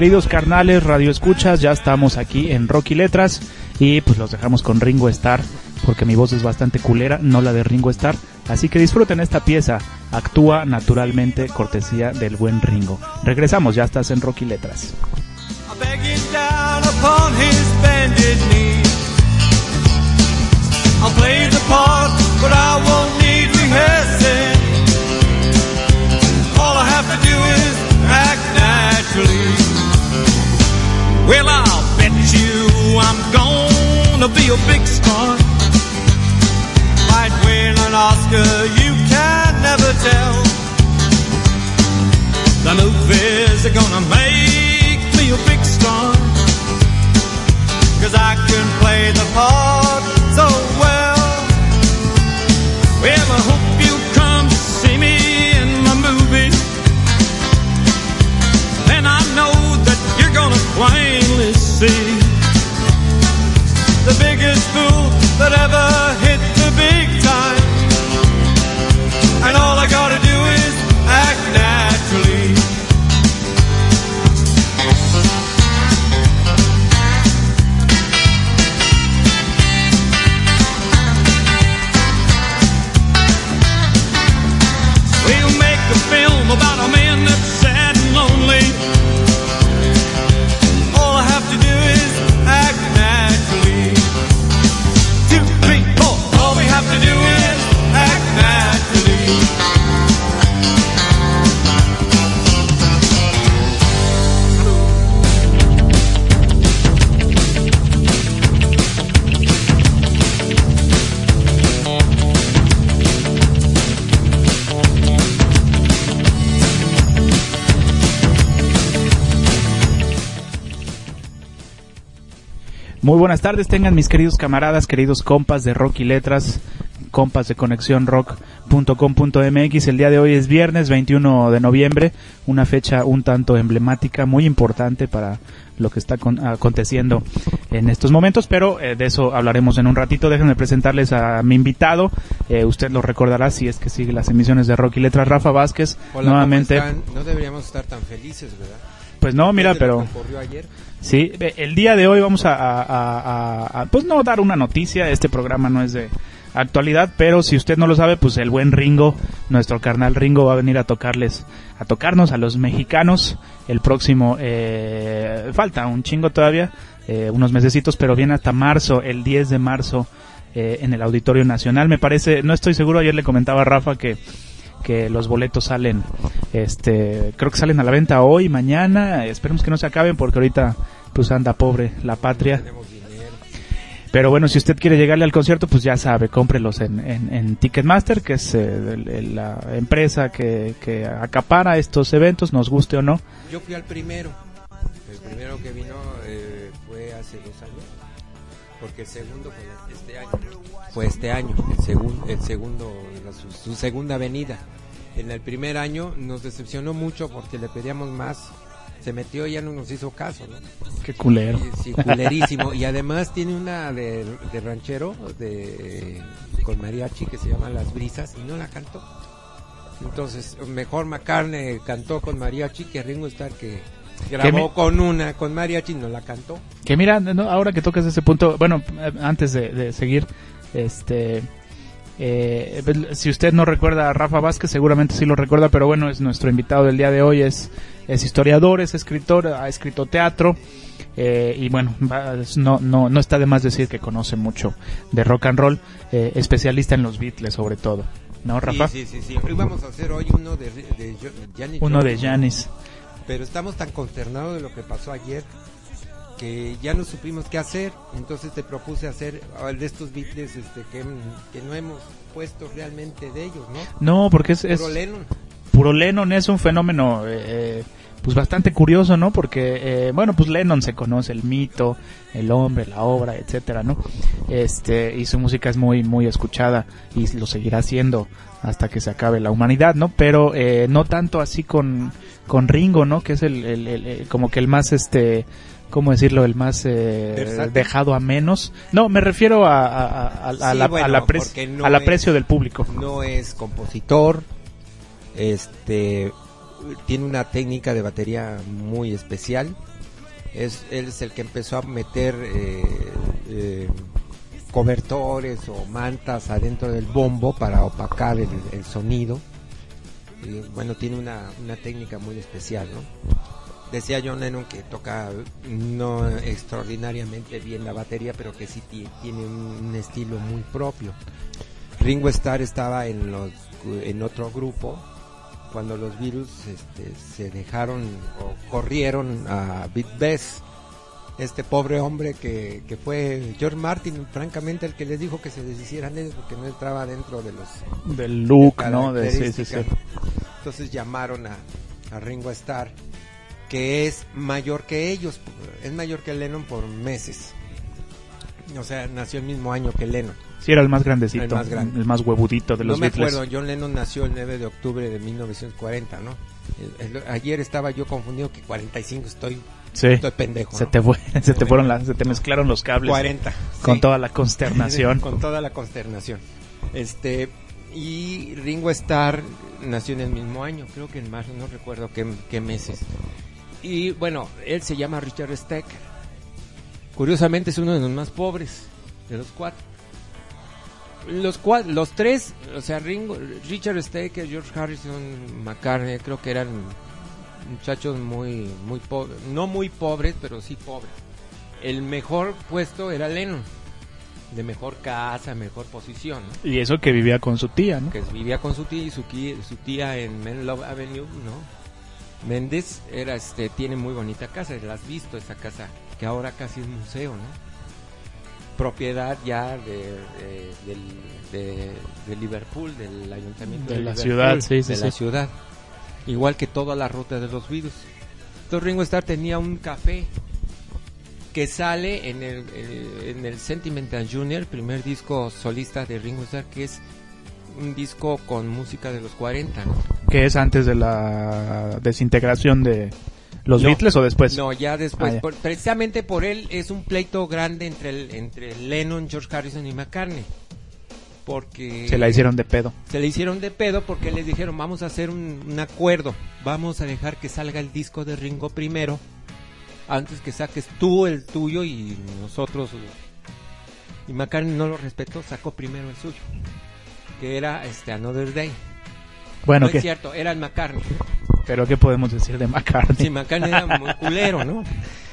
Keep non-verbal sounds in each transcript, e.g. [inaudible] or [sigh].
queridos carnales, radio escuchas, ya estamos aquí en Rocky Letras y pues los dejamos con Ringo Starr porque mi voz es bastante culera, no la de Ringo Starr. Así que disfruten esta pieza, actúa naturalmente cortesía del buen Ringo. Regresamos, ya estás en Rocky Letras. All. Well, I'll bet you I'm gonna be a big star. Might win an Oscar, you can never tell. The movies are gonna make me a big star. Cause I can play the part so well. Well, I hope that ever Muy buenas tardes, tengan mis queridos camaradas, queridos compas de Rock y Letras, compas de conexión rock.com.mx. El día de hoy es viernes 21 de noviembre, una fecha un tanto emblemática, muy importante para lo que está con- aconteciendo en estos momentos, pero eh, de eso hablaremos en un ratito. Déjenme presentarles a mi invitado. Eh, usted lo recordará si es que sigue las emisiones de Rock y Letras. Rafa Vázquez, Hola, nuevamente. ¿cómo están? No deberíamos estar tan felices, ¿verdad? Pues no, mira, pero... ayer. Sí, el día de hoy vamos a, a- a- a- a, pues no dar una noticia, este programa no es de actualidad, pero si usted no lo sabe, pues el buen Ringo, nuestro carnal Ringo va a venir a tocarles, a tocarnos a los mexicanos el próximo, eh, falta un chingo todavía, eh, unos mesecitos, pero viene hasta marzo, el 10 de marzo eh, en el Auditorio Nacional, me parece, no estoy seguro, ayer le comentaba a Rafa que que los boletos salen, este, creo que salen a la venta hoy, mañana, esperemos que no se acaben porque ahorita pues anda pobre la patria. Pero bueno, si usted quiere llegarle al concierto, pues ya sabe, cómprelos en, en, Ticketmaster, que es eh, la empresa que, que acapara estos eventos, nos guste o no. Yo fui al primero. El primero que vino eh, fue hace dos años. Porque el segundo fue este año. Fue este año, el, segun- el segundo, la- su, su segunda venida. En el primer año nos decepcionó mucho porque le pedíamos más. Se metió y ya no nos hizo caso, ¿no? Qué culero. Y- Sí, culerísimo. y además tiene una de, de ranchero de con mariachi que se llama Las Brisas y no la cantó. Entonces, mejor McCartney cantó con mariachi que Ringo Starr que grabó mi- con una con mariachi y no la cantó. Que mira, no, ahora que tocas ese punto, bueno, eh, antes de, de seguir, este, eh, si usted no recuerda a Rafa Vázquez, seguramente sí lo recuerda, pero bueno, es nuestro invitado del día de hoy, es, es historiador, es escritor, ha escrito teatro, eh, y bueno, no, no, no está de más decir que conoce mucho de rock and roll, eh, especialista en los Beatles sobre todo, ¿no, Rafa? Sí, sí, sí, sí. Hoy vamos a hacer hoy uno de, de Janis Uno de. Janis. Pero estamos tan consternados de lo que pasó ayer que ya no supimos qué hacer. Entonces te propuse hacer ah, de estos Beatles este, que, que no hemos puesto realmente de ellos, ¿no? No, porque es, es Puro Lennon. puro Lennon es un fenómeno eh, pues bastante curioso, ¿no? Porque, eh, bueno, pues Lennon se conoce el mito, el hombre, la obra, etcétera, ¿no? Este, y su música es muy, muy escuchada y lo seguirá haciendo hasta que se acabe la humanidad, ¿no? Pero eh, no tanto así con, con Ringo, ¿no? Que es el, el- el- el- como que el más, este, ¿cómo decirlo? El más eh, dejado a menos. No, me refiero a, a, a- a- Sí, la- bueno, no al es- aprecio del público. no es compositor, este tiene una técnica de batería muy especial. Es, él es el que empezó a meter eh, eh, cobertores o mantas adentro del bombo para opacar el, el sonido. Y, bueno, tiene una, una técnica muy especial, ¿no? Decía John Lennon que toca no extraordinariamente bien la batería, pero que sí ti- tiene un, estilo muy propio. Ringo Starr estaba en los en otro grupo cuando los virus este, se dejaron o corrieron a Beat Best. Este pobre hombre que, que fue George Martin, francamente, el que les dijo que se deshicieran de ellos porque no entraba dentro de los Del look, ¿no? De, sí, sí, sí. características. Entonces llamaron a, a Ringo Starr, que es mayor que ellos, es mayor que Lennon por meses. O sea, nació el mismo año que Lennon. Sí, era el más grandecito, El más grande. el más huevudito de No los me Beatles. acuerdo, John Lennon nació el 9 de octubre de 1940, ¿no? El- el- ayer estaba yo confundido que 45 estoy, Sí. estoy pendejo. Se ¿no? te fue, [laughs] se te fueron las, se te mezclaron los cables 40. con sí. toda la consternación. [laughs] con toda la consternación. Este y Ringo Starr nació en el mismo año, creo que en marzo, no recuerdo qué, qué meses. Y bueno, él se llama Richard Stecker. Curiosamente es uno de los más pobres de los cuatro. Los cua- los tres, o sea, Ringo, Richard Stecker, George Harrison, McCartney, creo que eran muchachos muy muy pobres, no muy pobres, pero sí pobres. El mejor puesto era Lennon, de mejor casa, mejor posición, ¿no? Y eso que vivía con su tía, ¿no? que vivía con su tía y su, su tía en Menlove Avenue, ¿no? Méndez era, este, tiene muy bonita casa, la has visto esa casa, que ahora casi es museo, ¿no? Propiedad ya de, de, del- de- de Liverpool, del ayuntamiento De la Liverpool, ciudad, sí, sí, de la ciudad. Igual que toda la ruta de los Beatles. Entonces Ringo Starr tenía un café que sale en el, eh, en el Sentimental Junior, el primer disco solista de Ringo Starr, que es un disco con música de los 40. ¿no? Que es antes de la desintegración de los No, Beatles o después. No, ya después. Ah, ya. por- precisamente por él es un pleito grande entre, el, entre Lennon, George Harrison y McCartney. Porque Se la hicieron de pedo. se le hicieron de pedo porque les dijeron vamos a hacer un, un acuerdo, vamos a dejar que salga el disco de Ringo primero, antes que saques tú el tuyo y nosotros... Y McCartney no lo respetó, sacó primero el suyo, que era este Another Day. Bueno, es cierto, era el McCartney. pero ¿qué podemos decir de McCartney? Sí, McCartney era muy [laughs] culero, ¿no?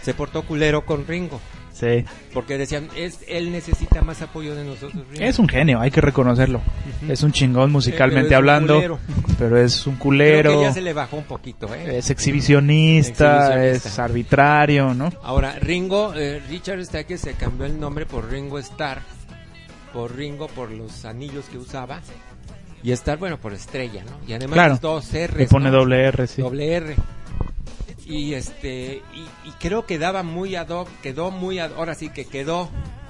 Se portó culero con Ringo, Sí. porque decían, es, él necesita más apoyo de nosotros. Ringo. Es un genio, hay que reconocerlo. Es un chingón musicalmente pero es un hablando, pero es un Creo culero, que ya se le bajó un poquito, ¿eh? es exhibicionista, Exhibicionista. es arbitrario, ¿no? Ahora, Ringo, eh, Richard Stacker se cambió el nombre por Ringo Starr, por Ringo por los anillos que usaba, y Starr, bueno, por estrella, ¿no? Y además Claro. dos R. Pone doble R, sí. Doble R. Y este, y, y creo que daba muy ad hoc, quedó muy ad, ahora sí que quedó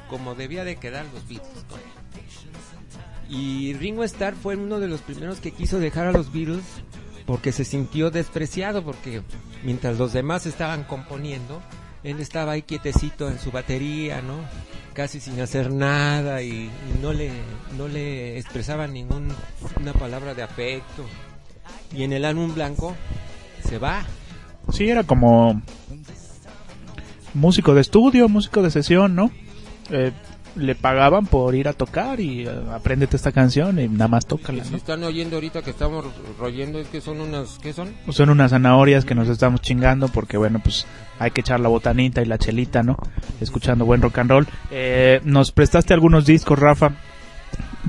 como debía de quedar los Beatles. ¿no? Y Ringo Starr fue uno de los primeros que quiso dejar a los Beatles porque se sintió despreciado, porque mientras los demás estaban componiendo, él estaba ahí quietecito en su batería, ¿no? Casi sin hacer nada y, no le no le expresaba ninguna palabra de afecto. Y en el álbum blanco se va. Sí, era como músico de estudio, músico de sesión, ¿no? Eh, le pagaban por ir a tocar y eh, apréndete esta canción y nada más tócala, Si ¿no? están oyendo ahorita que estamos royendo, es que son unas, ¿qué son? Son unas zanahorias que nos estamos chingando porque, bueno, pues hay que echar la botanita y la chelita, ¿no? Escuchando buen rock and roll. Eh, nos prestaste algunos discos, Rafa.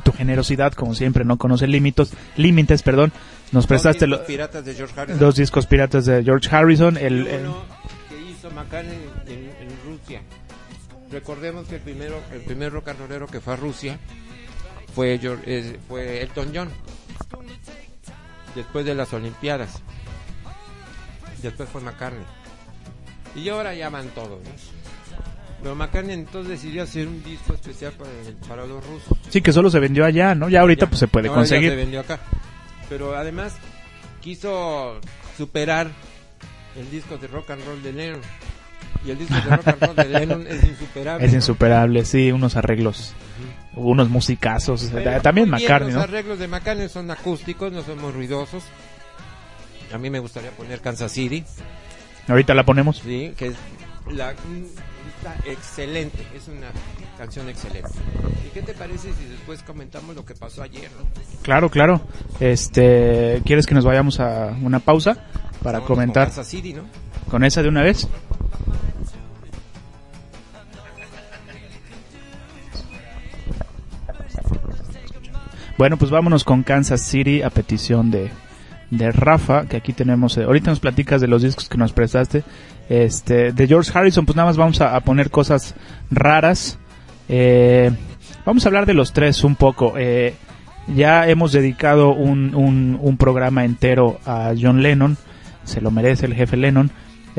Tu generosidad, como siempre, no conoce límites, límites, perdón. Nos prestaste Dos lo- discos piratas de George Harrison. dos discos piratas de George Harrison. El, el- uno que hizo en Rusia. Recordemos que el primero, el primer rock and rollero que fue a Rusia fue, George- eh, fue Elton John. después de las Olimpiadas. Después fue McCartney. Y ahora ya van todos, ¿no? Pero McCartney entonces decidió hacer un disco especial para, el- para los rusos. Sí, que solo se vendió allá, ¿no? Ya ahorita Ya. pues se puede Ahora ya conseguir. se vendió acá. Pero además quiso superar el disco de rock and roll de Lennon. Y el disco de rock and roll de Lennon es insuperable. Es ¿no? insuperable, sí, unos arreglos, unos musicazos. Pero También muy bien, McCartney, Los ¿no? arreglos de McCartney son acústicos, no son muy ruidosos. A mí me gustaría poner Kansas City, Ahorita la ponemos. ¿sí? que es la, está excelente, es una canción excelente. ¿Y qué te parece si después comentamos lo que pasó ayer? ¿no? Claro, claro. Este, ¿quieres que nos vayamos a una pausa para con comentar Kansas City, ¿no? con esa de una vez? Bueno, pues vámonos con Kansas City a petición de, de Rafa, que aquí tenemos, eh, ahorita nos platicas de los discos que nos prestaste. Este, de George Harrison, pues nada más vamos a, poner cosas raras. Eh, vamos a hablar de los tres un poco. Eh, ya hemos dedicado un, un programa entero a John Lennon, se lo merece el jefe Lennon,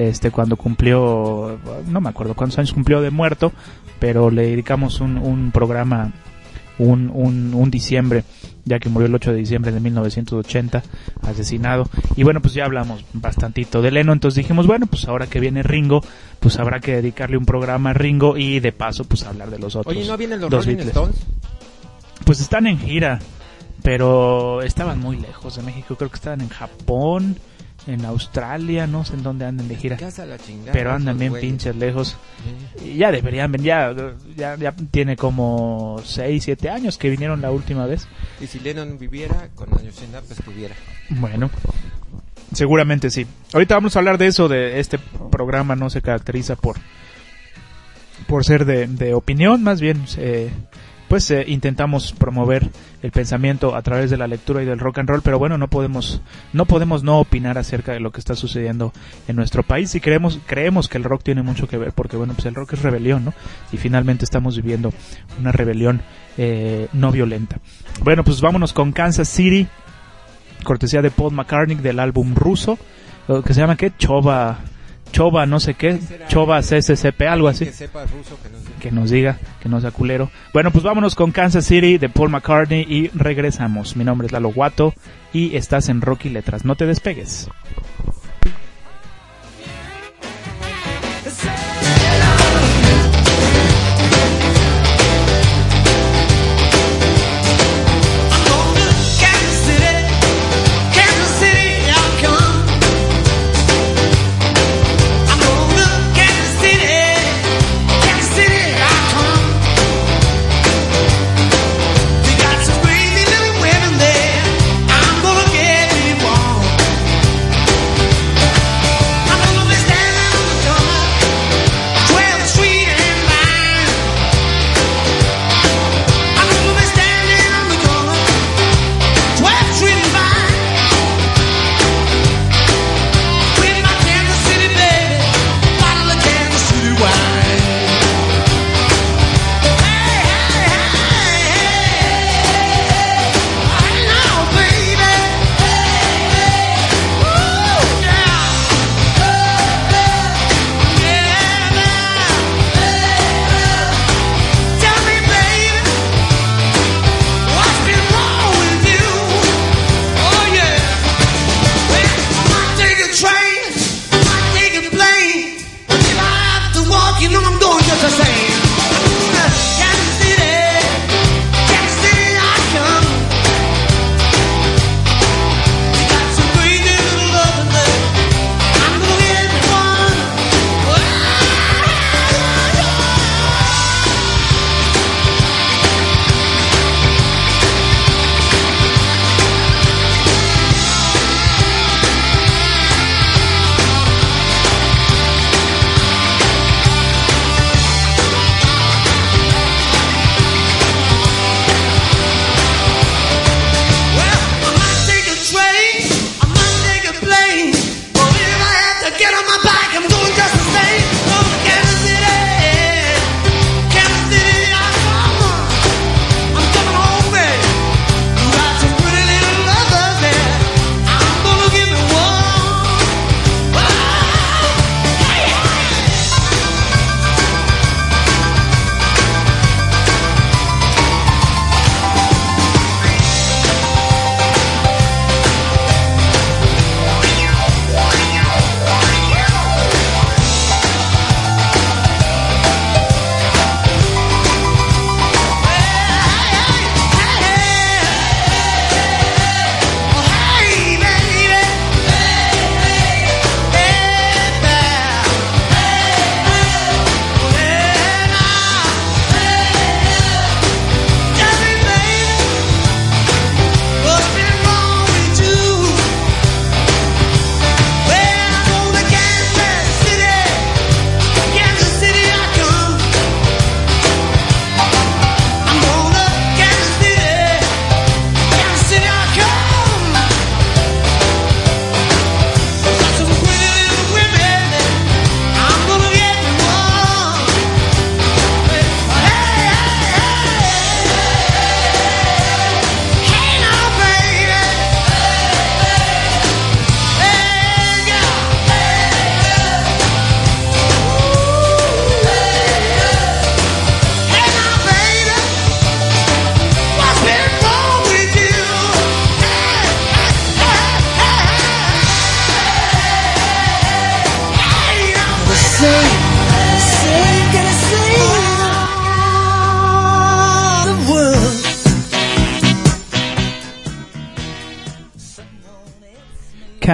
este cuando cumplió, no me acuerdo cuántos años cumplió de muerto, pero le dedicamos un, un programa un, un, un diciembre, ya que murió el 8 de diciembre de 1980, asesinado. Y bueno, pues ya hablamos bastantito de Leno, entonces dijimos, bueno, pues ahora que viene Ringo, pues habrá que dedicarle un programa a Ringo y de paso, pues hablar de los otros. Oye, ¿no vienen los dos Rolling Beatles. Stones? Pues están en gira, pero estaban muy lejos de México, creo que estaban en Japón, en Australia, no sé en dónde andan de gira. Pero andan bien güeyes. pinches lejos. Y ya deberían venir, ya, ya, ya tiene como 6, 7 años que vinieron la última vez. Y si Lennon viviera, con Ayosenda, pues estuviera. Bueno, seguramente sí. Ahorita vamos a hablar de eso, de este programa no se caracteriza por por ser de, de opinión, más bien eh, pues eh, intentamos promover el pensamiento a través de la lectura y del rock and roll, pero bueno, no podemos no podemos no opinar acerca de lo que está sucediendo en nuestro país y creemos creemos que el rock tiene mucho que ver porque bueno, pues el rock es rebelión, ¿no? Y finalmente estamos viviendo una rebelión eh, no violenta. Bueno, pues vámonos con Kansas City cortesía de Paul McCartney del álbum ruso, que se llama ¿qué? Chova, Chova no sé qué. Chova CCCP, algo así, Que sepa ruso, que nos. Que nos diga, que no sea culero. Bueno, pues vámonos con Kansas City de Paul McCartney y regresamos. Mi nombre es Lalo Guato y estás en Rocky Letras, no te despegues.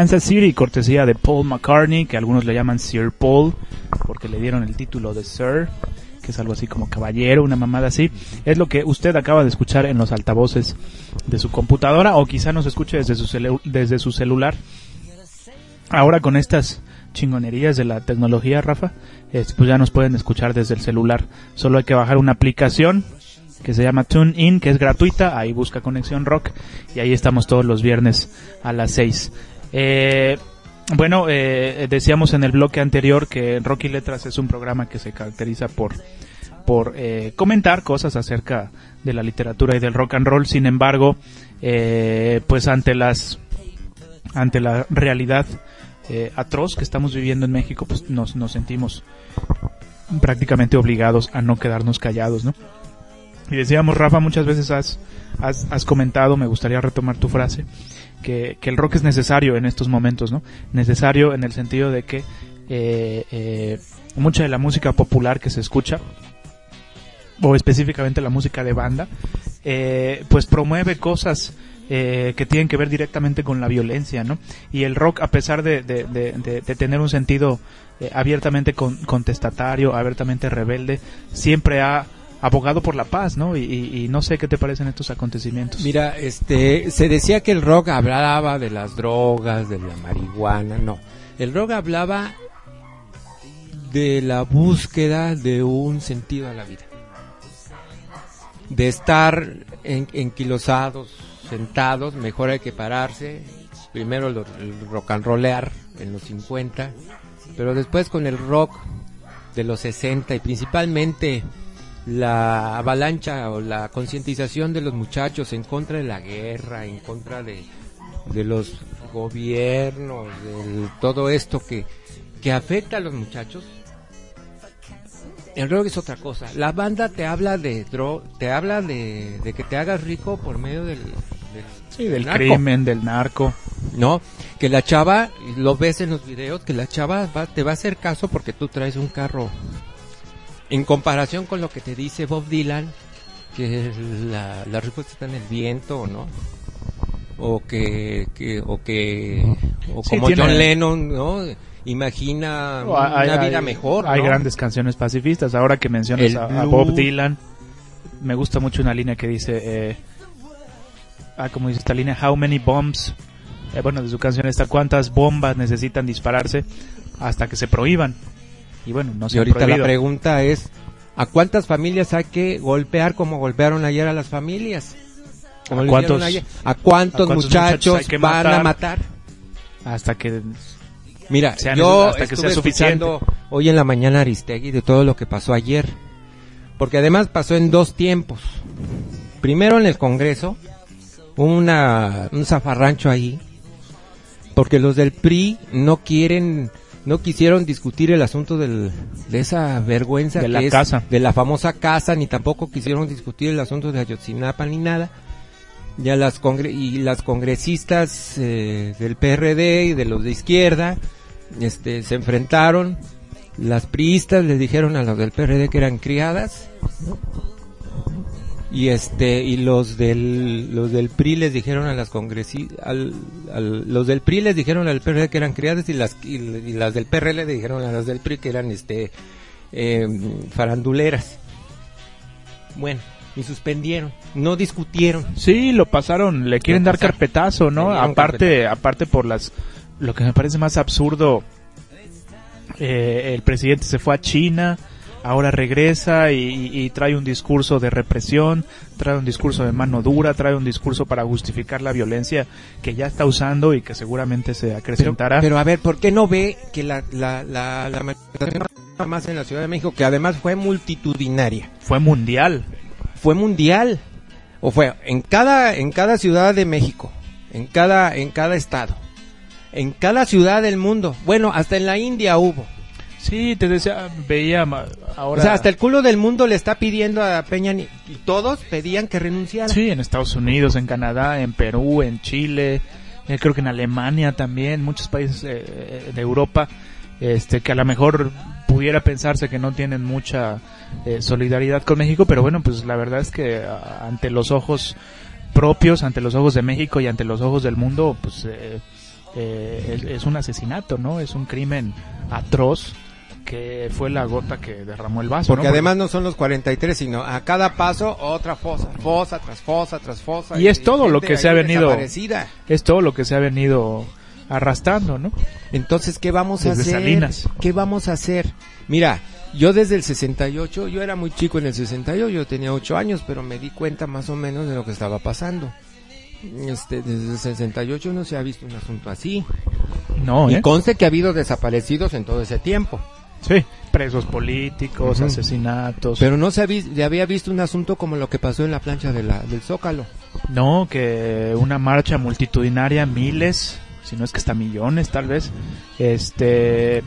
Kansas City, cortesía de Paul McCartney, que algunos le llaman Sir Paul, porque le dieron el título de Sir, que es algo así como caballero, una mamada así. Es lo que usted acaba de escuchar en los altavoces de su computadora, o quizá nos escuche desde su, celu- desde su celular. Ahora con estas chingonerías de la tecnología, Rafa, este, pues ya nos pueden escuchar desde el celular. Solo hay que bajar una aplicación que se llama TuneIn, que es gratuita. Ahí busca Conexión Rock y ahí estamos todos los viernes a las 6. Eh, bueno, eh, decíamos en el bloque anterior que Rocky Letras es un programa que se caracteriza por por eh, comentar cosas acerca de la literatura y del rock and roll. Sin embargo, eh, pues ante las ante la realidad eh, atroz que estamos viviendo en México, pues nos, nos sentimos prácticamente obligados a no quedarnos callados, ¿no? Y decíamos, Rafa, muchas veces has, has, has comentado, me gustaría retomar tu frase, que, que el rock es necesario en estos momentos, ¿no? Necesario en el sentido de que eh, eh, mucha de la música popular que se escucha, o específicamente la música de banda, eh, pues promueve cosas eh, que tienen que ver directamente con la violencia, ¿no? Y el rock, a pesar de, de, de, de- de tener un sentido eh, abiertamente con- contestatario, abiertamente rebelde, siempre ha abogado por la paz, ¿no? Y, no sé qué te parecen estos acontecimientos. Mira, este, se decía que el rock hablaba de las drogas, de la marihuana, no. El rock hablaba de la búsqueda de un sentido a la vida. De estar en, enquilosados, sentados, mejor hay que pararse. Primero lo- el rock and rollear en los 50, pero después con el rock de los 60 y principalmente la avalancha o la concientización de los muchachos en contra de la guerra, en contra de, de los gobiernos, de todo esto que, que afecta a los muchachos. El rock es otra cosa. La banda te habla de dro te habla de, de que te hagas rico por medio del, del, Sí, del narco. crimen, del narco. ¿no? Que la chava, lo ves en los videos, que la chava va- te va a hacer caso porque tú traes un carro. En comparación con lo que te dice Bob Dylan, que la, la respuesta está en el viento, ¿no? O que, que o que, o Sí, como tiene- John Lennon, ¿no? Imagina hay- una vida hay- mejor, Hay ¿no? grandes canciones pacifistas. Ahora que mencionas El a. Bob Dylan, me gusta mucho una línea que dice, eh, ah, como dice esta línea, How many bombs, eh, bueno, de su canción está, ¿cuántas bombas necesitan dispararse hasta que se prohíban? Y bueno, no se Y ahorita la pregunta es, ¿a cuántas familias hay que golpear como golpearon ayer a las familias? ¿A cuántos- hicieron ayer. ¿A cuántos, a cuántos muchachos, van a matar? Hasta que... Mira, yo hasta que sea suficiente. hoy en la mañana Aristegui de todo lo que pasó ayer. Porque además pasó en dos tiempos. Primero en el Congreso, una, un zafarrancho ahí. Porque los del PRI no quieren, no quisieron discutir el asunto del, de esa vergüenza De que la es casa. de la famosa casa, ni tampoco quisieron discutir el asunto de Ayotzinapa ni nada. Ya las congre y las congresistas eh, del PRD y de los de izquierda este, se enfrentaron. Las priistas les dijeron a los del PRD que eran criadas. Y este y los del los del PRI les dijeron a las congresistas al, al- los del PRI les dijeron al PRD que eran criadas y las y, y las del PRL le dijeron a las del PRI que eran este eh, faranduleras. Bueno, y suspendieron, no discutieron. Sí, lo pasaron, le quieren dar carpetazo, ¿no? Aparte, aparte por las, lo que me parece más absurdo, eh, el presidente se fue a China, ahora regresa y, y- y trae un discurso de represión, trae un discurso de mano dura, trae un discurso para justificar la violencia que ya está usando y que seguramente se Pero, acrecentará. pero a ver, ¿por qué no ve que la, la, la, la manifestación más en la Ciudad de México, que además fue multitudinaria, fue mundial. fue mundial? O fue en cada, en cada ciudad de México, en cada, en cada estado, en cada ciudad del mundo. Bueno, hasta en la India hubo. Sí, te decía, veía ahora. O sea, hasta el culo del mundo le está pidiendo a Peña y todos pedían que renunciara. Sí, en Estados Unidos, en Canadá, en Perú, en Chile, eh, creo que en Alemania también, muchos países eh, de Europa, este, que a lo mejor pudiera pensarse que no tienen mucha eh, solidaridad con México, pero bueno, pues la verdad es que ante los ojos propios, ante los ojos de México y ante los ojos del mundo, pues eh, eh, es, es un asesinato, ¿no? Es un crimen atroz que fue la gota que derramó el vaso. Porque ¿no? además no son los 43, sino a cada paso otra fosa, fosa tras fosa tras fosa. Y es todo lo que se ha venido- es todo lo que se ha venido arrastrando, ¿no? Entonces, ¿qué vamos a hacer? Salinas. ¿Qué vamos a hacer? Mira, yo desde el 68, yo era muy chico en el 68, yo tenía 8 años, pero me di cuenta más o menos de lo que estaba pasando. Este, desde el 68 no se ha visto un asunto así. No, Y ¿eh? conste que ha habido desaparecidos en todo ese tiempo. Sí, presos políticos, asesinatos. Pero no se había, se había visto un asunto como lo que pasó en la plancha de la, del Zócalo. No, que una marcha multitudinaria, miles, si no es que hasta millones tal vez, este,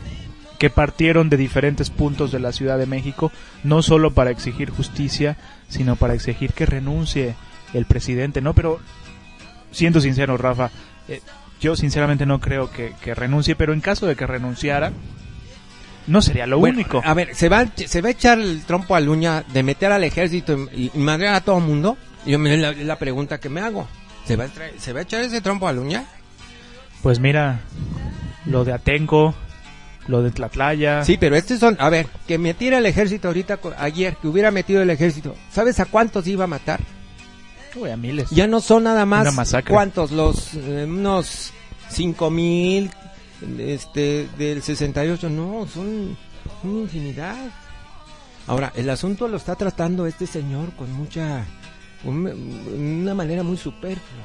que partieron de diferentes puntos de la Ciudad de México, no solo para exigir justicia, sino para exigir que renuncie el presidente, ¿no? Pero, siendo sincero, Rafa, eh, yo sinceramente no creo que, que renuncie, pero en caso de que renunciara, no sería lo Bueno, único. A ver, ¿se va, ¿se va a echar el trompo a la uña de meter al ejército y, y madrear a todo el mundo? Yo me la, la pregunta que me hago. ¿Se va, a ¿Se va a echar ese trompo a la uña? Pues mira, lo de Atenco, lo de Tlatlaya. Sí, pero estos son, a ver, que metiera el ejército ahorita, ayer, que hubiera metido el ejército, ¿sabes a cuántos iba a matar? Uy, a miles. Ya no son nada más, Una masacre. ¿cuántos? Los, eh, unos cinco mil, este, del 68, no, son una infinidad. Ahora, el asunto lo está tratando este señor con mucha, un- una manera muy superflua.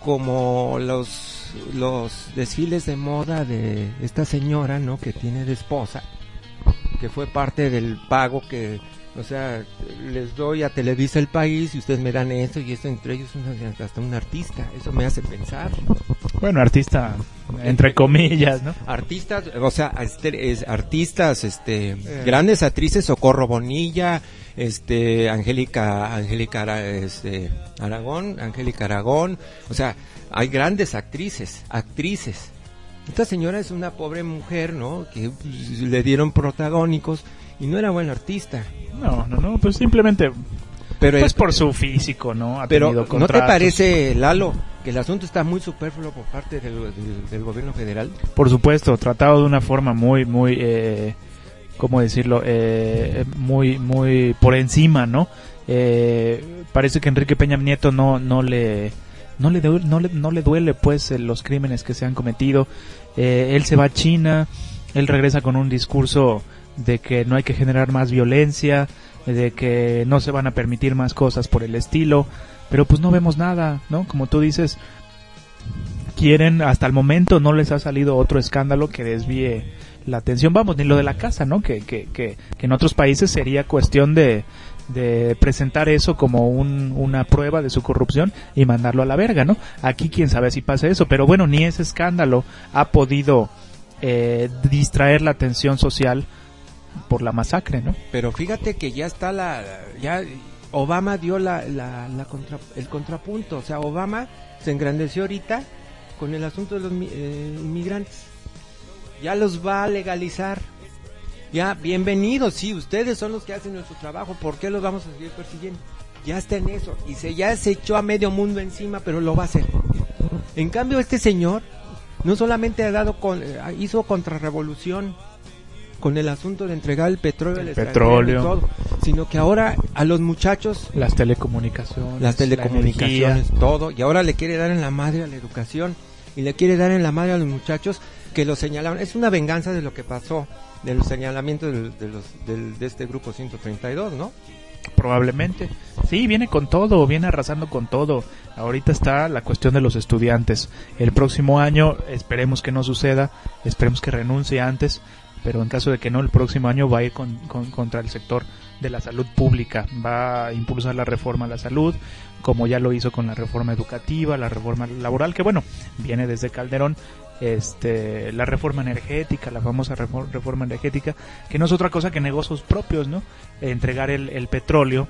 Como los, los desfiles de moda de esta señora, ¿no? Que tiene de esposa, que fue parte del pago que, o sea, les doy a Televisa el país y ustedes me dan esto y esto entre ellos hasta un artista. Eso me hace pensar. Bueno, artista, entre comillas, ¿no? Artistas, o sea, este, es- artistas, este, grandes actrices, Socorro Bonilla, este, Angélica, Angélica, este, Aragón, Angélica Aragón, o sea, hay grandes actrices, actrices. Esta señora es una pobre mujer, ¿no? Que pues, le dieron protagónicos y no era buena artista. No, no, no, pues simplemente, Pero pues es- por su físico, ¿no? Ha Pero ¿no te parece, Lalo, que el asunto está muy superfluo por parte del, del- del gobierno federal? Por supuesto, tratado de una forma muy, muy, eh, ¿cómo decirlo? Eh, muy, muy por encima, ¿no? Eh, parece que Enrique Peña Nieto no, no le, no le, due- no le, no le duele, pues, eh, los crímenes que se han cometido. Eh, él se va a China, él regresa con un discurso de que no hay que generar más violencia, de que no se van a permitir más cosas por el estilo, pero pues no vemos nada, ¿no? Como tú dices, quieren, hasta el momento no les ha salido otro escándalo que desvíe la atención. Vamos, ni lo de la casa, ¿no? Que, que, que, que en otros países sería cuestión de, de presentar eso como un, una prueba de su corrupción y mandarlo a la verga, ¿no? Aquí quién sabe si pasa eso, pero bueno, ni ese escándalo ha podido eh, distraer la atención social por la masacre, ¿no? Pero fíjate que ya está la, ya Obama dio la, la, la contra- el contrapunto, o sea, Obama se engrandeció ahorita con el asunto de los eh, inmigrantes. Ya los va a legalizar. Ya, bienvenidos, sí, ustedes son los que hacen nuestro trabajo, ¿por qué los vamos a seguir persiguiendo? Ya está en eso, y se ya se echó a medio mundo encima, pero lo va a hacer. En cambio, este señor no solamente ha dado con, eh, hizo contrarrevolución con el asunto de entregar el petróleo al El extranjero petróleo. todo, sino que ahora a los muchachos Las telecomunicaciones. las la telecomunicaciones, todo, y ahora le quiere dar en la madre a la educación y le quiere dar en la madre a los muchachos que lo señalaron. Es una venganza de lo que pasó, de los señalamientos del- de, los, del- de este grupo 132, ¿no? Probablemente. Sí, viene con todo, viene arrasando con todo. Ahorita está la cuestión de los estudiantes. El próximo año esperemos que no suceda, esperemos que renuncie antes, pero en caso de que no, el próximo año va a ir con- con- contra el sector de la salud pública. Va a impulsar la reforma a la salud, como ya lo hizo con la reforma educativa, la reforma laboral, que bueno, viene desde Calderón, este, la reforma energética, la famosa refor- reforma energética, que no es otra cosa que negocios propios, ¿no? Entregar el, el petróleo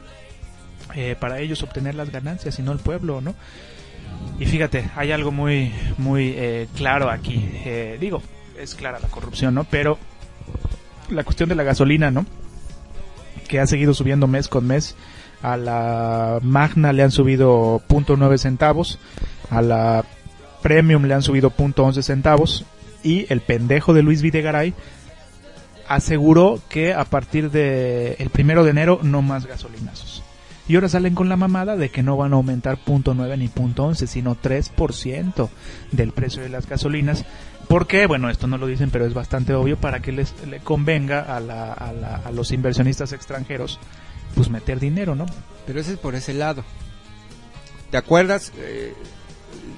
eh, para ellos obtener las ganancias y no el pueblo, ¿no? Y fíjate, hay algo muy, muy eh, claro aquí. Eh, digo, es clara la corrupción, ¿no? Pero la cuestión de la gasolina, ¿no? Que ha seguido subiendo mes con mes. A la Magna le han subido .9 centavos. A la Premium le han subido punto .11 centavos y el pendejo de Luis Videgaray aseguró que a partir de el primero de enero no más gasolinazos. Y ahora salen con la mamada de que no van a aumentar punto .9 ni punto .11, sino 3% del precio de las gasolinas. ¿Por qué? Bueno, esto no lo dicen, pero es bastante obvio para que les le convenga a, la- a la- a los inversionistas extranjeros pues meter dinero, ¿no? Pero ese es por ese lado. ¿Te acuerdas? Eh,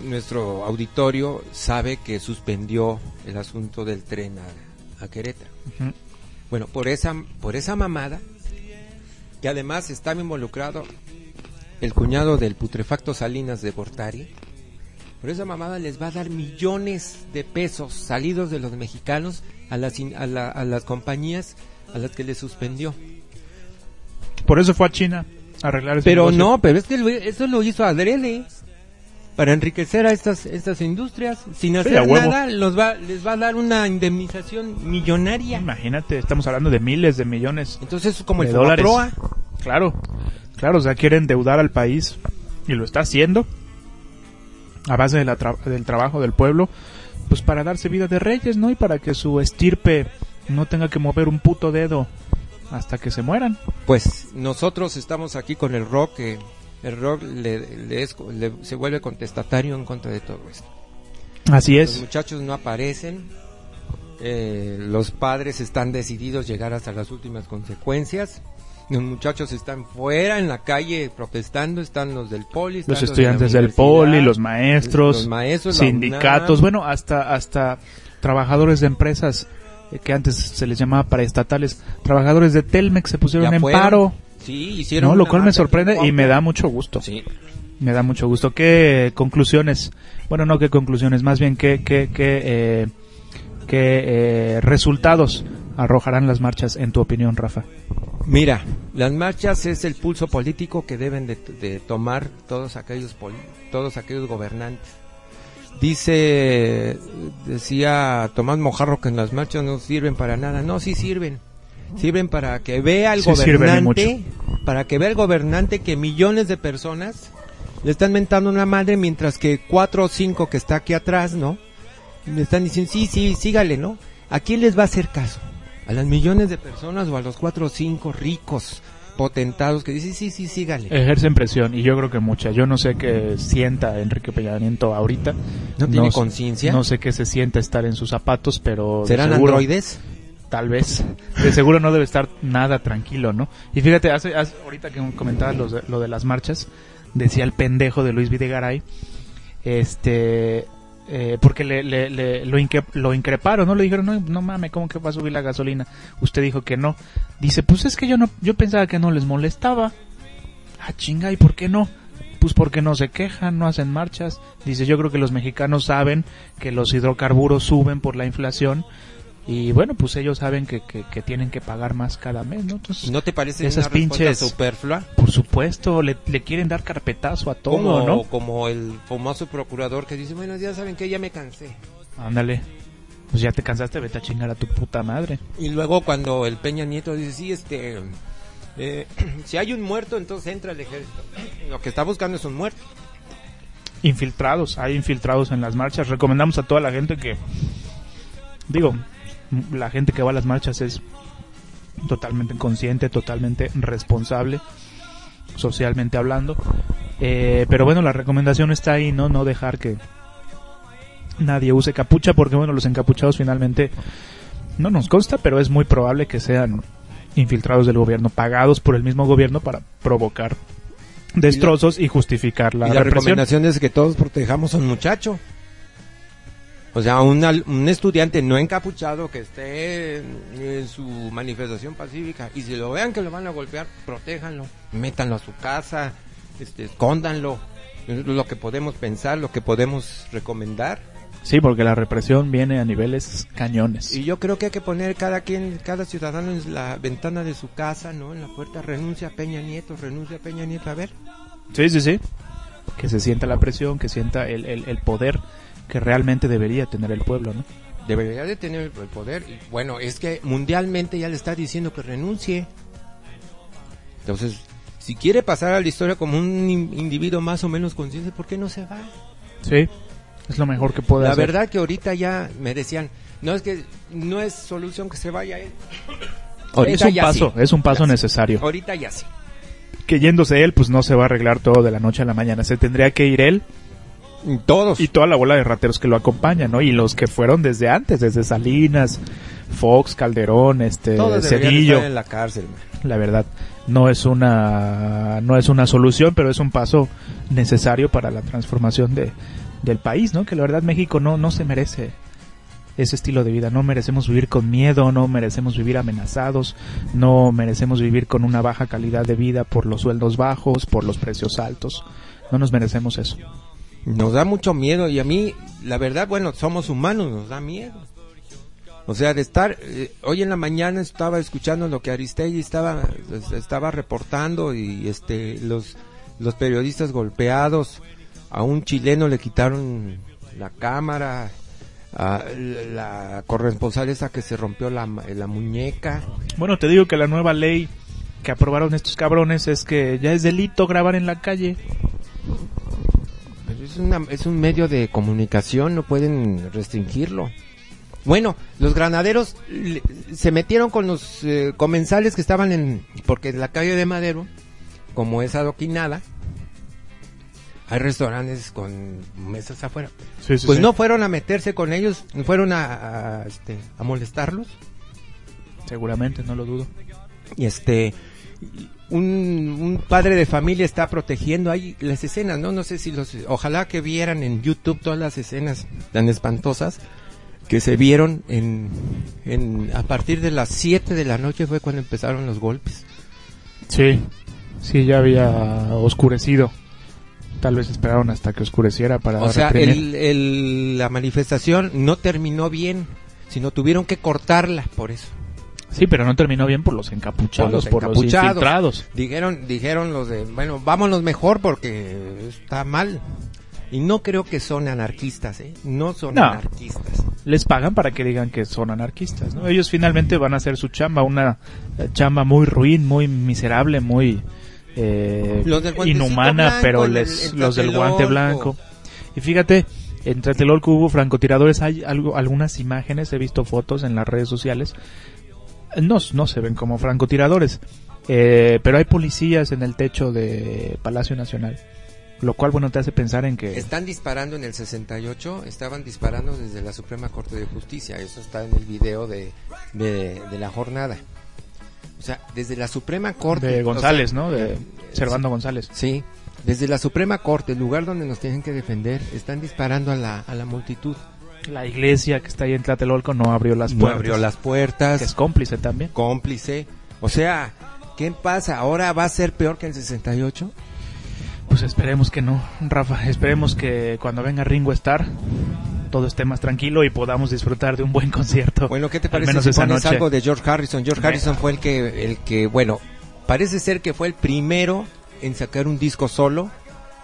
nuestro auditorio sabe que suspendió el asunto del tren a, a Querétaro. Bueno, por esa, por esa mamada, que además estaba involucrado el cuñado del putrefacto Salinas de Gortari, por esa mamada les va a dar millones de pesos salidos de los mexicanos a las, a la- a las compañías a las que le suspendió. Por eso fue a China a arreglar ese Pero negocio. no, pero es que lo- eso lo hizo adrede para enriquecer a estas estas industrias sin hacer nada los va les va a dar una indemnización millonaria Imagínate, estamos hablando de miles de millones entonces es como el de dólares. Fobaproa. Claro, claro, o sea, quiere endeudar al país y lo está haciendo a base de la tra- del trabajo del pueblo, pues para darse vida de reyes, ¿no? Y para que su estirpe no tenga que mover un puto dedo hasta que se mueran. pues nosotros estamos aquí con el rock que el rock le, le es- le- se vuelve contestatario en contra de todo esto Así los es. muchachos no aparecen eh, los padres están decididos a llegar hasta las últimas consecuencias los muchachos están fuera en la calle protestando están los del poli están Los estudiantes del poli, los maestros, los maestros, la sindicatos, bueno, hasta hasta trabajadores de empresas eh, que antes se les llamaba paraestatales, trabajadores de Telmex se pusieron en paro, Sí, hicieron ¿no? Lo cual me sorprende y me da mucho gusto. Sí. Me da mucho gusto. ¿Qué conclusiones? Bueno, no qué conclusiones, más bien qué, qué, qué, eh, qué eh, resultados arrojarán las marchas en tu opinión, Rafa. Mira, las marchas es el pulso político que deben de, de tomar todos aquellos todos aquellos gobernantes. Dice, decía Tomás Mojarro que en las marchas no sirven para nada. No, sí sirven. Sirven para que vea el Sí gobernante, para que vea el gobernante que millones de personas le están mentando una madre mientras que cuatro o cinco que está aquí atrás, ¿no? Le están diciendo, sí, sí, sígale, ¿no? ¿A quién les va a hacer caso? ¿A las millones de personas o a los cuatro o cinco ricos potentados que dicen, sí, sí, sígale? Ejercen presión y yo creo que mucha. Yo no sé qué sienta Enrique Peña Nieto ahorita. ¿No tiene conciencia? No sé qué se sienta estar en sus zapatos, pero ¿Serán seguro- androides? Tal vez. De seguro no debe estar nada tranquilo, ¿no? Y fíjate, hace, hace- ahorita que comentabas los de- lo de las marchas, decía el pendejo de Luis Videgaray, este, eh, porque le, le- lo, lo increparon, ¿no? Le dijeron, no, no mames, ¿cómo que va a subir la gasolina? Usted dijo que no. Dice, pues es que yo no, yo pensaba que no les molestaba. Ah, chinga, ¿y por qué no? Pues porque no se quejan, no hacen marchas. Dice, yo creo que los mexicanos saben que los hidrocarburos suben por la inflación y bueno, pues ellos saben que, que, que tienen que pagar más cada mes, ¿no? Entonces, ¿No te parece Esas una pinches- superflua? por supuesto, le, le quieren dar carpetazo a todo, Como, ¿no? como el famoso procurador que dice, bueno, ya saben que ya me cansé. Ándale. Pues ya te cansaste, vete a chingar a tu puta madre. Y luego cuando el Peña Nieto dice, sí, este, eh, [clears throat] si hay un muerto, entonces entra el ejército. Lo que está buscando es un muerto. Infiltrados, hay infiltrados en las marchas. Recomendamos a toda la gente que, digo, la gente que va a las marchas es totalmente consciente, totalmente responsable, socialmente hablando. Eh, pero bueno, la recomendación está ahí, ¿no? No dejar que nadie use capucha, porque bueno, los encapuchados finalmente no nos consta, pero es muy probable que sean infiltrados del gobierno, pagados por el mismo gobierno para provocar destrozos y justificar la, y la represión. recomendación es que todos protejamos a un muchacho. O sea, un, un estudiante no encapuchado que esté en, en su manifestación pacífica y si lo vean que lo van a golpear, protéjanlo, métanlo a su casa, este, escóndanlo. Es lo que podemos pensar, lo que podemos recomendar. Sí, porque la represión viene a niveles cañones. Y yo creo que hay que poner cada quien, cada ciudadano en la ventana de su casa, ¿no? En la puerta, renuncia a Peña Nieto, renuncia a Peña Nieto, a ver. Sí, sí, sí. Que se sienta la presión, que sienta el, el, el poder que realmente debería tener el pueblo, ¿no? Debería de tener el poder. Y, Bueno, es que mundialmente ya le está diciendo que renuncie. Entonces, si quiere pasar a la historia como un in- individuo más o menos consciente, ¿por qué no se va? Sí. Es lo mejor que puede La hacer. verdad que ahorita ya me decían, no es que no es solución que se vaya él. es un ya paso, sí. es un paso Ya sí. necesario. Ahorita ya sí. Que yéndose él, pues no se va a arreglar todo de la noche a la mañana. Se tendría que ir él Todos. y toda la bola de rateros que lo acompañan, ¿no? Y los que fueron desde antes, desde Salinas, Fox, Calderón, este, todos Cedillo. estar en la cárcel. man. La verdad, no es una, no es una solución, pero es un paso necesario para la transformación de, del país, ¿no? Que la verdad México no, no se merece ese estilo de vida. No merecemos vivir con miedo, no merecemos vivir amenazados, no merecemos vivir con una baja calidad de vida por los sueldos bajos, por los precios altos. No nos merecemos eso. Nos da mucho miedo y a mí, la verdad, bueno, somos humanos, nos da miedo. O sea, de estar, eh, hoy en la mañana estaba escuchando lo que Aristegui estaba, es- estaba reportando y este, los, los periodistas golpeados, a un chileno le quitaron la cámara, a la corresponsal esa que se rompió la, la muñeca. Bueno, te digo que la nueva ley que aprobaron estos cabrones es que ya es delito grabar en la calle. Es, una, es un medio de comunicación, no pueden restringirlo. Bueno, los granaderos le- se metieron con los eh, comensales que estaban en... Porque en la calle de Madero, como es adoquinada, hay restaurantes con mesas afuera. Sí, sí, Pues sí. no fueron a meterse con ellos, fueron a, a, este, a molestarlos. Seguramente, no lo dudo. Y este un, un padre de familia está protegiendo ahí las escenas, ¿no? No sé si los ojalá que vieran en YouTube todas las escenas tan espantosas que se vieron en, en a partir de las 7 de la noche fue cuando empezaron los golpes. Sí, sí, ya había oscurecido. Tal vez esperaron hasta que oscureciera para O sea, el- la manifestación no terminó bien, sino tuvieron que cortarla por eso. Sí, pero no terminó bien por los encapuchados, por los, encapuchados. infiltrados. Dijeron, dijeron los de, bueno, vámonos mejor porque está mal. Y no creo que son anarquistas, ¿eh? No son No. anarquistas. Les pagan para que digan que son anarquistas, ¿no? Ellos finalmente van a hacer su chamba, una eh, chamba muy ruin, muy miserable, muy eh, Los del guantecito inhumana, blanco pero el- les, los del guante blanco. Y fíjate, en Tlatelolco hubo francotiradores, hay algo, algunas imágenes, he visto fotos en las redes sociales, no, no se ven como francotiradores, eh, pero hay policías en el techo de Palacio Nacional, lo cual, bueno, te hace pensar en que... Están disparando en el 68, estaban disparando desde la Suprema Corte de Justicia. Eso está en el video de, de, de la jornada. O sea, desde la Suprema Corte. de o González, sea, ¿no? De eh, Servando González. Sí, desde la Suprema Corte, el lugar donde nos tienen que defender, están disparando a la, a la multitud. La iglesia que está ahí en Tlatelolco no abrió las No puertas. abrió las Que es puertas, cómplice también. cómplice. O sea, ¿qué pasa? ¿Ahora va a ser peor que el 68? Pues esperemos que no, Rafa. Esperemos que cuando venga Ringo Starr todo esté más tranquilo y podamos disfrutar de un buen concierto. Bueno, ¿qué te parece menos si esa pones noche. algo de George Harrison? George Harrison fue el que, el que, bueno, parece ser que fue el primero en sacar un disco solo,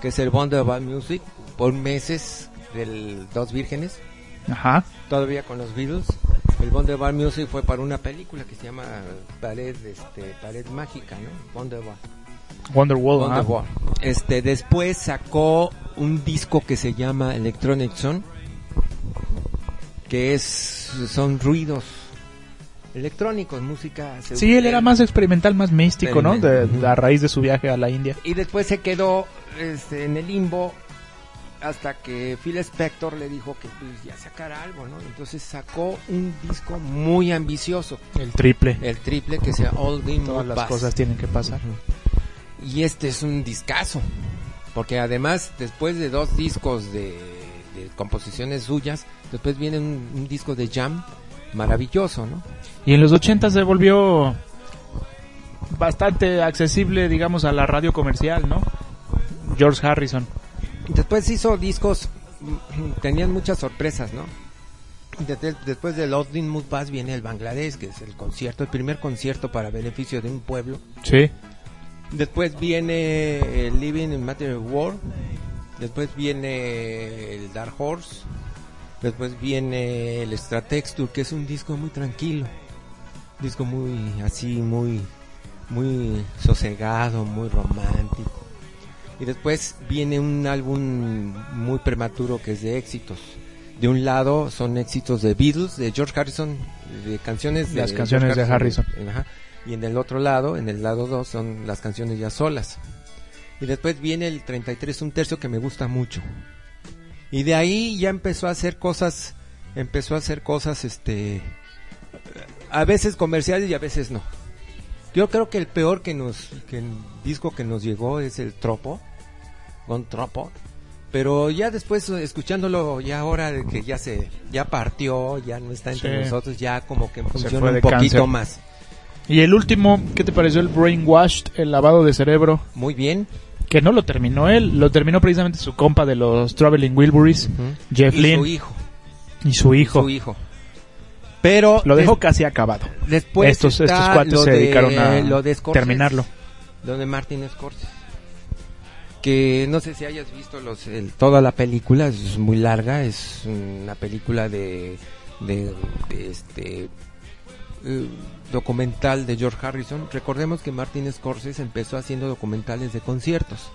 que es el Wonderful Music, por meses del Dos Vírgenes, Ajá. todavía con los Beatles. El Wonderful Music fue para una película que se llama Pared, este, Pared Mágica, ¿no? Wonderwall. ajá. Wonderwall. Este, después sacó un disco que se llama Electronic Zone, que es, son ruidos electrónicos, música. Sí, él era más experimental, más místico, ¿no? De, a raíz de su viaje a la India. Y después se quedó este, en el limbo hasta que Phil Spector le dijo que pues, ya sacara algo, ¿no? Entonces sacó un disco muy ambicioso, El triple. el triple que sea All the Todas las cosas tienen que pasar. Y este es un discazo. Porque además, después de dos discos de, de composiciones suyas, después viene un, un disco de jam maravilloso, ¿no? Y en los 80 se volvió bastante accesible, digamos, a la radio comercial, ¿no? George Harrison. Después hizo discos, mm, tenían muchas sorpresas, ¿no? Después de Lost in Mood Pass viene el Bangladesh, que es el concierto, el primer concierto para beneficio de un pueblo. Sí. Después viene el Living in Matter War. Después viene el Dark Horse. Después viene el Stratexture, que es un disco muy tranquilo. Disco muy así, muy, muy sosegado, muy romántico. Y después viene un álbum muy prematuro que es de éxitos. De un lado son éxitos de Beatles, de George Harrison, de canciones de Las canciones George de Harrison. Ajá. Y en el otro lado, en el lado 2, son las canciones ya solas. Y después viene el 33, un tercio que me gusta mucho. Y de ahí ya empezó a hacer cosas, empezó a hacer cosas, este, a veces comerciales y a veces no. Yo creo que el peor que nos, que el disco que nos llegó es el Tropo, con Tropo. Pero ya después eh, escuchándolo, ya ahora de que ya se, ya partió, ya no está entre Sí. nosotros, ya como que funciona un poquito cáncer. más. Y el último, ¿qué te pareció el Brainwashed, el lavado de cerebro? Muy bien. Que no lo terminó él, lo terminó precisamente su compa de los Traveling Wilburys, Jeff y su hijo. y su hijo. Su hijo. Pero Lo dejó casi acabado. después estos, estos cuates lo se de- dedicaron a lo de Scorsese. terminarlo. lo de Martin Scorsese. Que no sé si hayas visto los, el- toda la película, es muy larga, es una película de, de, de este eh, documental de George Harrison. Recordemos que Martin Scorsese empezó haciendo documentales de conciertos,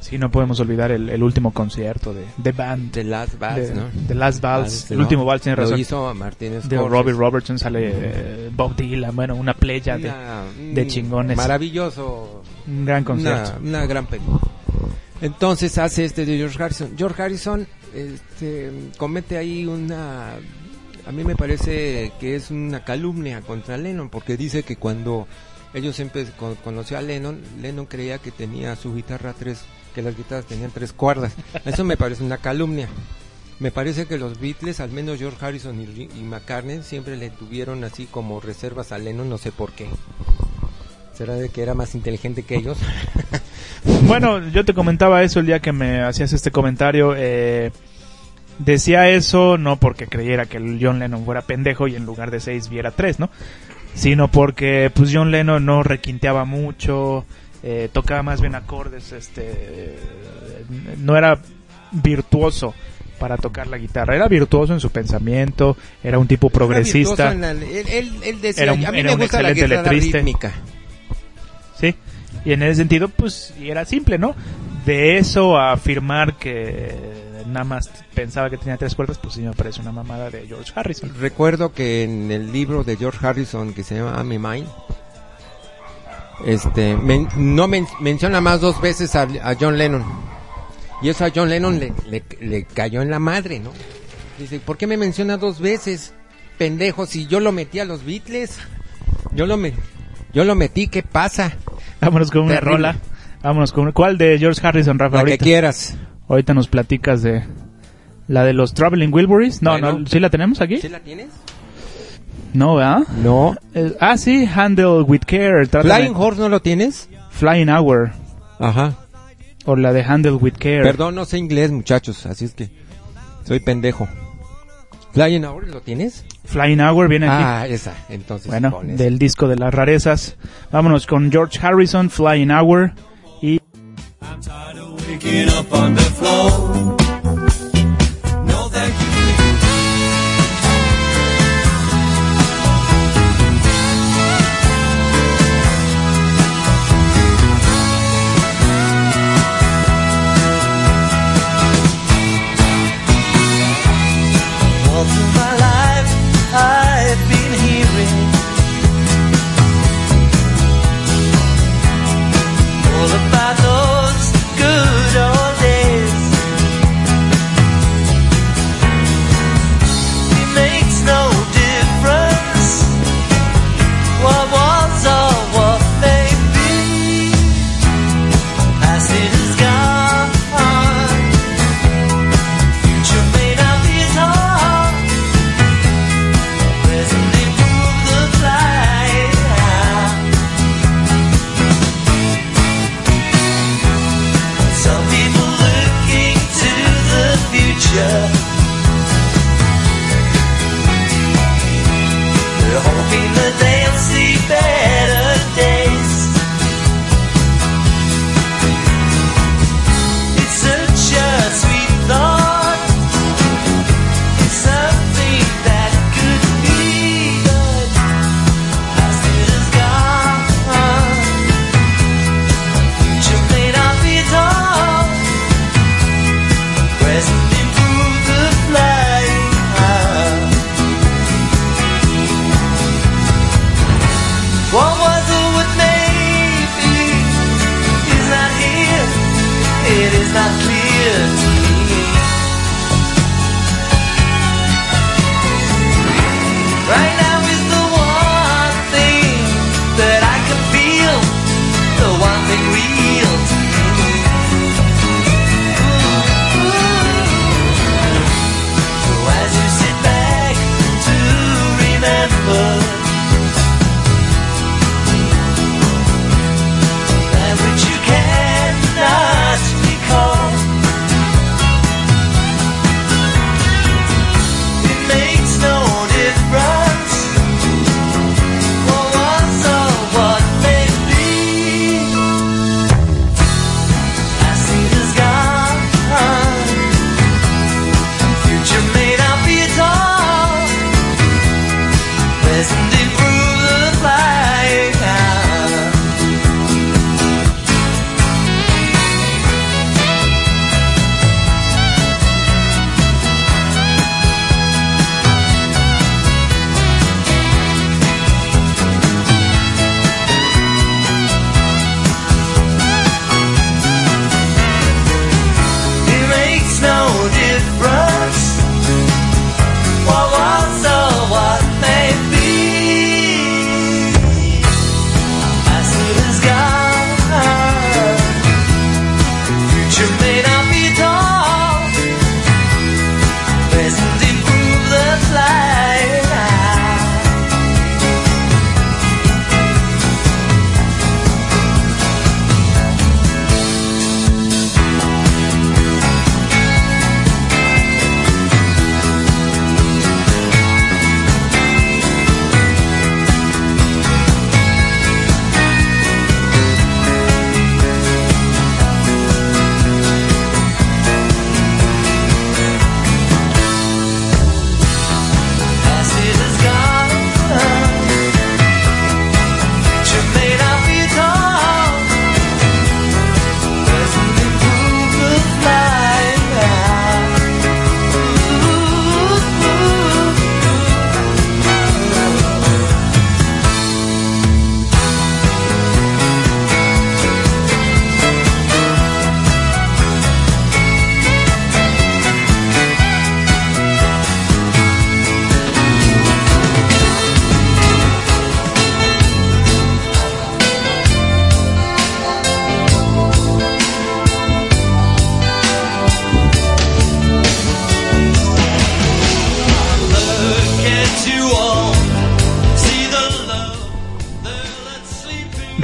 Sí, no podemos olvidar el, el último concierto de The Band. The Last Vals, de, ¿no? The Last Vals, Vals, el ¿no? último vals, tiene Lo razón. hizo Martin De. Robbie Robertson sale eh, Bob Dylan, bueno, una playa de Una- de un chingones. Maravilloso un gran concierto. Una, gran película. Entonces hace este de George Harrison. George Harrison este, comete ahí una... A mí me parece que es una calumnia contra Lennon, porque dice que cuando ellos con- conoció a Lennon, Lennon creía que tenía su guitarra tres, que las guitarras tenían tres cuerdas. Eso me parece una calumnia. Me parece que los Beatles, al menos George Harrison y, y McCartney, siempre le tuvieron así como reservas a Lennon, no sé por qué. ¿Será de que era más inteligente que ellos? [laughs] Bueno, yo te comentaba eso el día que me hacías este comentario. eh, decía eso no porque creyera que John Lennon fuera pendejo y en lugar de seis viera tres, ¿no? Sino porque pues John Lennon no requinteaba mucho, eh, tocaba más bien acordes, este, eh, no era virtuoso para tocar la guitarra, era virtuoso en su pensamiento, era un tipo progresista. Era la- él, él- él decía, Era un- a mí era me gusta la guitarra rítmica. Y en ese sentido, pues, era simple, ¿no? De eso a afirmar que nada más pensaba que tenía tres cuerdas, pues sí me parece una mamada de George Harrison. Recuerdo que en el libro de George Harrison que se llama I'm in Mine, este, no men- menciona más dos veces a, John Lennon. Y eso a John Lennon le, le- le cayó en la madre, ¿no? Dice, ¿por qué me menciona dos veces? Pendejo, si yo lo metí a los Beatles. Yo lo, me, yo lo metí, ¿qué pasa? [laughs] Vámonos con una Terrible. rola. Vámonos con ¿Cuál de George Harrison, Rafa? La que Ahorita, quieras. ahorita nos platicas de la de los Traveling Wilburys. No, Bueno. no, ¿sí la tenemos aquí? ¿Sí la tienes? No, ¿verdad? No. Eh, ah, sí, Handle with Care. ¿Flying Horse no lo tienes? Flying Hour. Ajá. O la de Handle with Care. Perdón, no sé inglés, muchachos, así es que soy pendejo. Flying Hour lo tienes? Flying Hour viene aquí. Ah, esa, entonces Bueno, del disco de las rarezas. Vámonos con George Harrison, Flying Hour. Y I'm tired of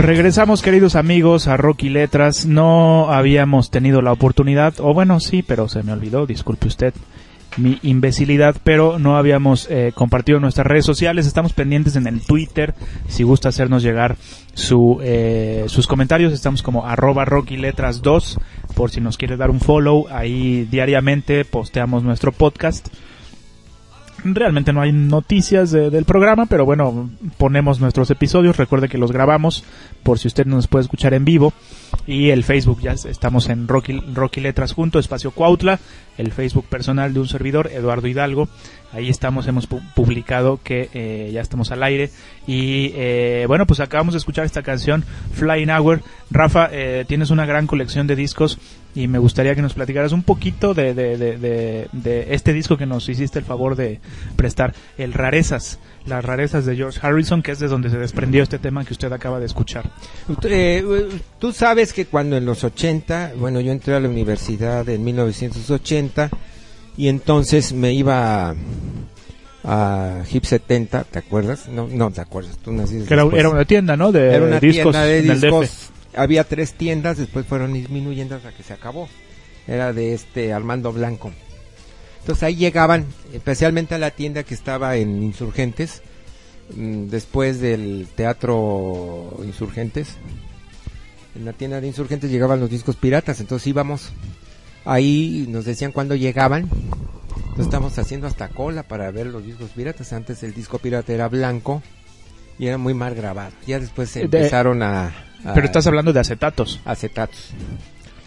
Regresamos, queridos amigos, a Rocky Letras. No habíamos tenido la oportunidad, o bueno, sí, pero se me olvidó, disculpe usted mi imbecilidad, pero no habíamos eh, compartido nuestras redes sociales. Estamos pendientes en el Twitter. Si gusta hacernos llegar su, eh, sus comentarios, estamos como arroba Rocky Letras 2. Por si nos quiere dar un follow, ahí diariamente posteamos nuestro podcast. Realmente no hay noticias de- del programa, pero bueno, ponemos nuestros episodios. Recuerde que los grabamos por si usted no nos puede escuchar en vivo. Y el Facebook, ya estamos en Rocky, Letras junto, Espacio Cuautla, el Facebook personal de un servidor, Eduardo Hidalgo. Ahí estamos, hemos pu- publicado que eh, ya estamos al aire. Y eh, bueno, pues acabamos de escuchar esta canción, Flying Hour. Rafa, eh, tienes una gran colección de discos y me gustaría que nos platicaras un poquito de, de, de, de- este disco que nos hiciste el favor de prestar, el Rarezas, las rarezas de George Harrison, que es de donde se desprendió este tema que usted acaba de escuchar. Eh, tú sabes que cuando en los 80, bueno, yo entré a la universidad en 1980 y entonces me iba a, a Hip 70, ¿te acuerdas? No, no te acuerdas, tú naciste era, era una tienda, ¿no? De Era una discos tienda de discos. Había tres tiendas, después fueron disminuyendo hasta que se acabó. Era de este Armando Blanco. Entonces ahí llegaban, especialmente a la tienda que estaba en Insurgentes, mm, después del Teatro Insurgentes. En la tienda de Insurgentes llegaban los discos piratas, entonces íbamos. Ahí nos decían cuándo llegaban. Entonces estamos haciendo hasta cola para ver los discos piratas. Antes el disco pirata era blanco y era muy mal grabado. Ya después se De- empezaron a, Pero estás hablando de acetatos. acetatos.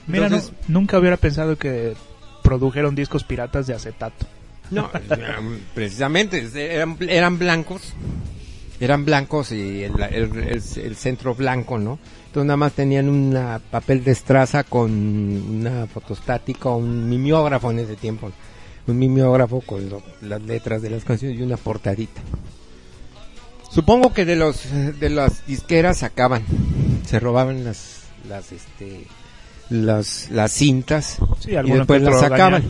Mira, Entonces- no- nunca hubiera pensado que produjeron discos piratas de acetato. No, precisamente eran, eran blancos, eran blancos y el, el- el- el centro blanco, ¿no? Entonces nada más tenían un papel de estraza con una fotostática, un mimeógrafo en ese tiempo, un mimeógrafo con lo- las letras de las canciones y una portadita. Supongo que de los de las disqueras sacaban, se robaban las las este las las cintas Sí, y después las sacaban.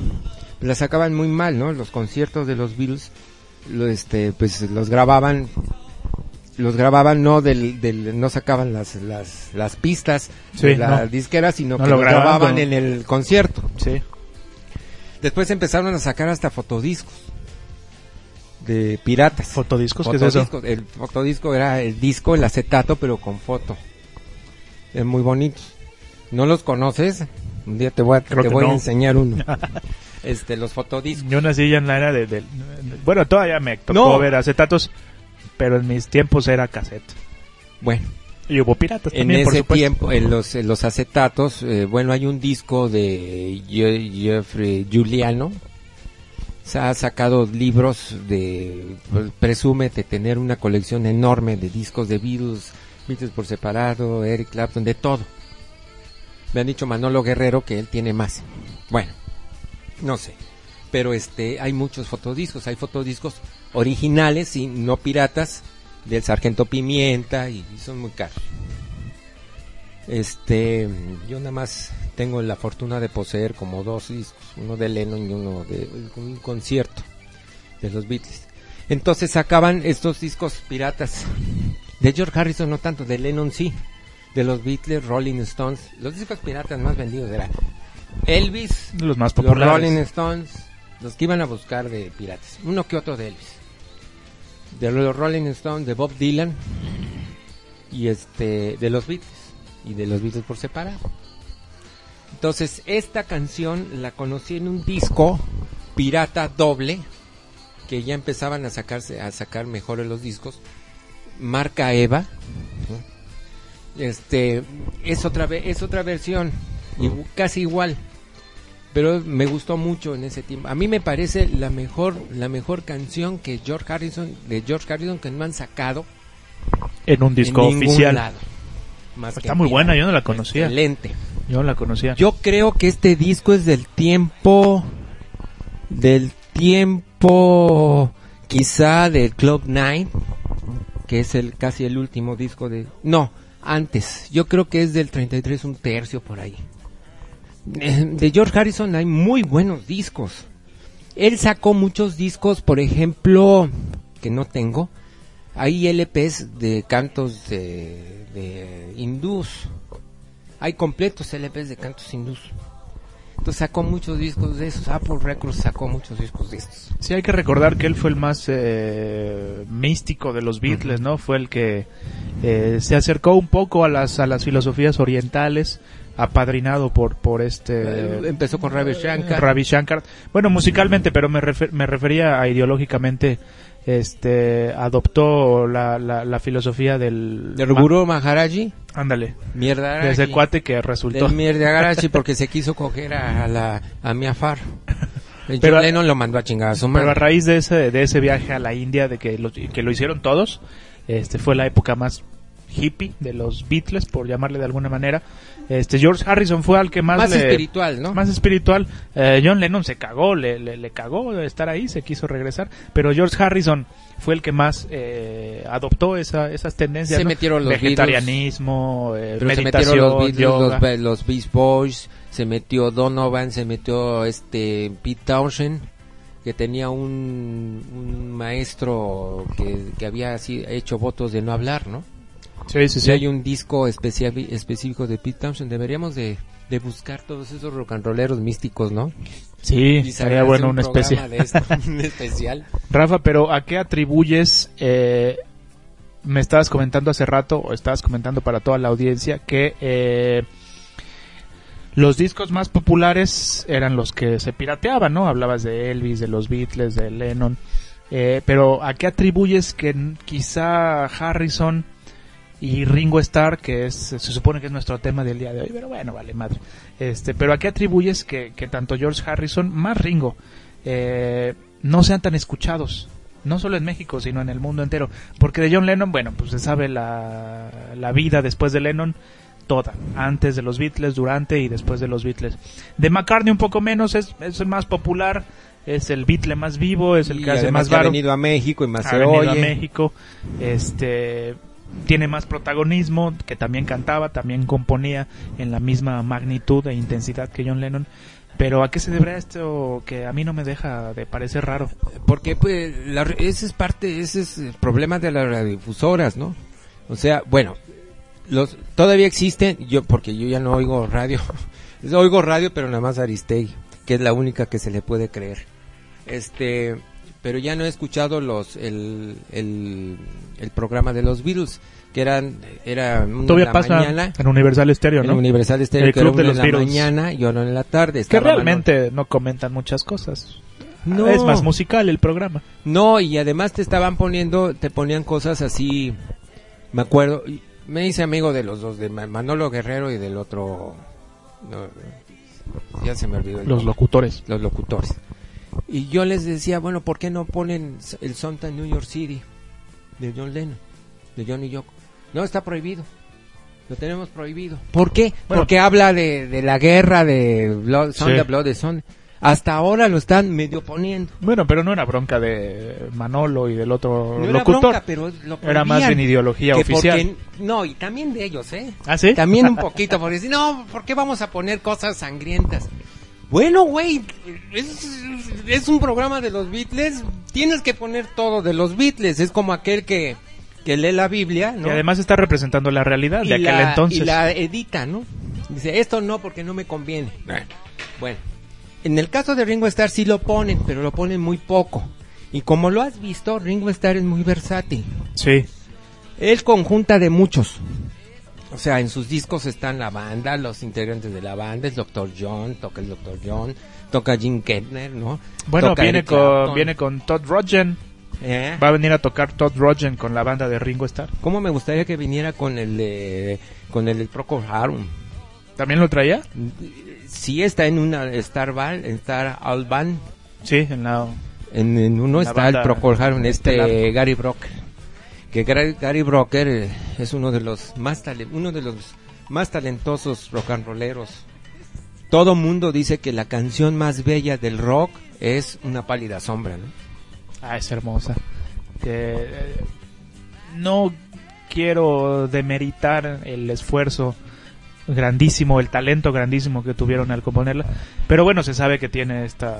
Las sacaban muy mal, ¿no? Los conciertos de los Beatles, lo, este, pues los grababan, los grababan no del, del no sacaban las, las, las pistas Sí, de la no. disquera, sino No que lo lo grababan, grababan no. en el concierto. Sí. Después empezaron a sacar hasta fotodiscos de piratas. Fotodiscos, ¿qué es eso? Fotodiscos. El fotodisco era el disco, el acetato, pero con foto. Es muy bonito. ¿No los conoces? Un día te voy a, Creo te voy a no. enseñar uno. [laughs] este, los fotodiscos. Yo nací ya en la era de, del- bueno, todavía me tocó No. ver acetatos. pero en mis tiempos era cassette. Bueno, Y hubo piratas en también, por ese supuesto. tiempo, en los, en los acetatos, eh, bueno, hay un disco de Je- Jeffrey Giuliano. Ha sacado libros de, pues, presume de tener una colección enorme de discos de Beatles, Beatles por separado, Eric Clapton, de todo. Me han dicho Manolo Guerrero que él tiene más. Bueno, no sé. Pero este, hay muchos fotodiscos, hay fotodiscos originales y no piratas del Sargento Pimienta y son muy caros. Este, yo nada más tengo la fortuna de poseer como dos discos, uno de Lennon y uno de un concierto de los Beatles. Entonces sacaban estos discos piratas. De George Harrison no tanto, de Lennon sí. De los Beatles, Rolling Stones. Los discos piratas más vendidos eran Elvis, Los más los populares. Rolling Stones, los que iban a buscar de piratas. Uno que otro de Elvis. De los Rolling Stones, de Bob Dylan y este de los Beatles y de los Beatles por separado. Entonces, esta canción la conocí en un disco pirata doble que ya empezaban a sacarse a sacar mejores los discos marca Eva este es otra es otra versión igu- casi igual pero me gustó mucho en ese tiempo a mí me parece la mejor la mejor canción que George Harrison de George Harrison que no han sacado En un disco en oficial. lado, más que Está en muy pirata. buena, yo no la conocía. excelente Yo la conocía. yo creo que este disco es del tiempo del tiempo quizá del Club Nine, que es el casi el último disco de no, antes. Yo creo que es del 33 un tercio por ahí. Eh, De George Harrison hay muy buenos discos. Él sacó muchos discos, por ejemplo, que no tengo. Hay LPs de cantos de, de hindús. Hay completos LPs de cantos hindús. Entonces sacó muchos discos de esos. Apple Records sacó muchos discos de estos. Sí, hay que recordar que él fue el más eh, místico de los Beatles, ¿no? Fue el que eh, se acercó un poco a las, a las filosofías orientales, apadrinado por, por este... Eh, Empezó con Ravi Shankar. Ravi Shankar. Bueno, musicalmente, pero me, refer- me refería a ideológicamente, este, adoptó la, la, la filosofía del... Del Guru Maharaji. Ándale, Mierda. de ese cuate que resultó... Del Mierda [laughs] Garachi porque se quiso coger a, la, a Miafar. El Pero- John Lennon lo mandó a chingar a su Pero a madre. raíz de ese, de ese viaje a la India, de que lo, que lo hicieron todos, este fue la época más hippie de los Beatles, por llamarle de alguna manera. Este George Harrison fue al que más, Más le- espiritual, ¿no? más espiritual. Eh, John Lennon se cagó, le, le, le cagó de estar ahí, se quiso regresar. Pero George Harrison fue el que más eh, adoptó esa, esas tendencias. Se ¿no? metieron los Vegetarianismo, eh, Pero se meditación, metieron los Beatles, yoga. los, Boys, se metió Donovan, se metió este Pete Townshend, que tenía un, un maestro que, que había así hecho votos de no hablar, ¿no? Sí, sí, hay un disco específico de Pete Townshend, deberíamos de, de buscar todos esos rock and rolleros místicos, ¿no? Sí, hacer bueno un una especie. [laughs] un especial. Rafa, pero ¿a qué atribuyes, eh, me estabas comentando hace rato, o estabas comentando para toda la audiencia, que eh, los discos más populares eran los que se pirateaban, ¿no? Hablabas de Elvis, de los Beatles, de Lennon, eh, pero ¿a qué atribuyes que quizá Harrison y Ringo Starr, que es, se supone que es nuestro tema del día de hoy, pero bueno, vale madre, este, pero ¿a qué atribuyes que, que tanto George Harrison, más Ringo, eh, no sean tan escuchados? No solo en México, sino en el mundo entero. Porque de John Lennon, bueno, pues se sabe la, la vida después de Lennon, toda. Antes de los Beatles, durante y después de los Beatles. De McCartney un poco menos, es, es el más popular, es el Beatle más vivo, es el Y que hace más que ha venido a México y más ha se venido oye. a México, este tiene más protagonismo, que también cantaba, también componía en la misma magnitud e intensidad que John Lennon. Pero ¿a qué se deberá esto que a mí no me deja de parecer raro? Porque pues la, ese es parte, ese es el problema de las radiodifusoras, ¿no? O sea, bueno, los todavía existen, yo porque yo ya no oigo radio, [laughs] oigo radio pero nada más Aristegui, que es la única que se le puede creer. Este, pero ya no he escuchado los el, el, el programa de los Beatles, que eran era una en Todavía la pasa mañana, en Universal Stereo, en ¿no? Universal Stereo, El que era Club de los en la Beatles. mañana y otra en la tarde. Que Manolo- realmente no comentan muchas cosas. No. Es más musical el programa. No, y además te estaban poniendo, te ponían cosas así, me acuerdo, me hice amigo de los dos, de Ma- Manolo Guerrero y del otro, no, ya se me olvidó. Los nombre. locutores. los locutores. Y yo les decía, bueno, ¿por qué no ponen el Sonta New York City de John Lennon, de Johnny Yoko? No, está prohibido. Lo tenemos prohibido. ¿Por qué? Bueno. Porque habla de, de la guerra de Blood, Sí. de Blood, de Son. Hasta ahora lo están medio poniendo. Bueno, pero no era bronca de Manolo y del otro No era locutor. bronca, pero lo Era más bien ideología oficial. porque- no, y también de ellos, ¿eh? ¿Ah, sí? También un [laughs] poquito, porque si no, ¿por qué vamos a poner cosas sangrientas? Bueno, güey, es, es un programa de los Beatles, tienes que poner todo de los Beatles, es como aquel que, que lee la Biblia, ¿no? Y además está representando la realidad y de aquel la, entonces. y la edita, ¿no? Dice, esto no porque no me conviene. Bueno, en el caso de Ringo Starr sí lo ponen, pero lo ponen muy poco. Y como lo has visto, Ringo Starr es muy versátil. Sí. Él conjunta de muchos. O sea, en sus discos están la banda, los integrantes de la banda, el Dr. John, toca el Dr. John, toca Jim Kettner, ¿no? Bueno, Toca viene con, viene con Todd Roggen. ¿Eh? Va a venir a tocar Todd Roggen con la banda de Ringo Starr. ¿Cómo me gustaría que viniera con el de, con el del Procol Harum? ¿También lo traía? Sí está en una Star Band, en Star All Band. Sí, en la... En, en uno La está banda el Procol Harum, este. Gary Brocker. Que Gary, Brocker eh, es uno de los más uno de los más talentosos rock and rolleros. Todo mundo dice que la canción más bella del rock es Una pálida sombra, ¿no? Ah, es hermosa. Que, eh, no quiero demeritar el esfuerzo grandísimo, el talento grandísimo que tuvieron al componerla, pero bueno, se sabe que tiene esta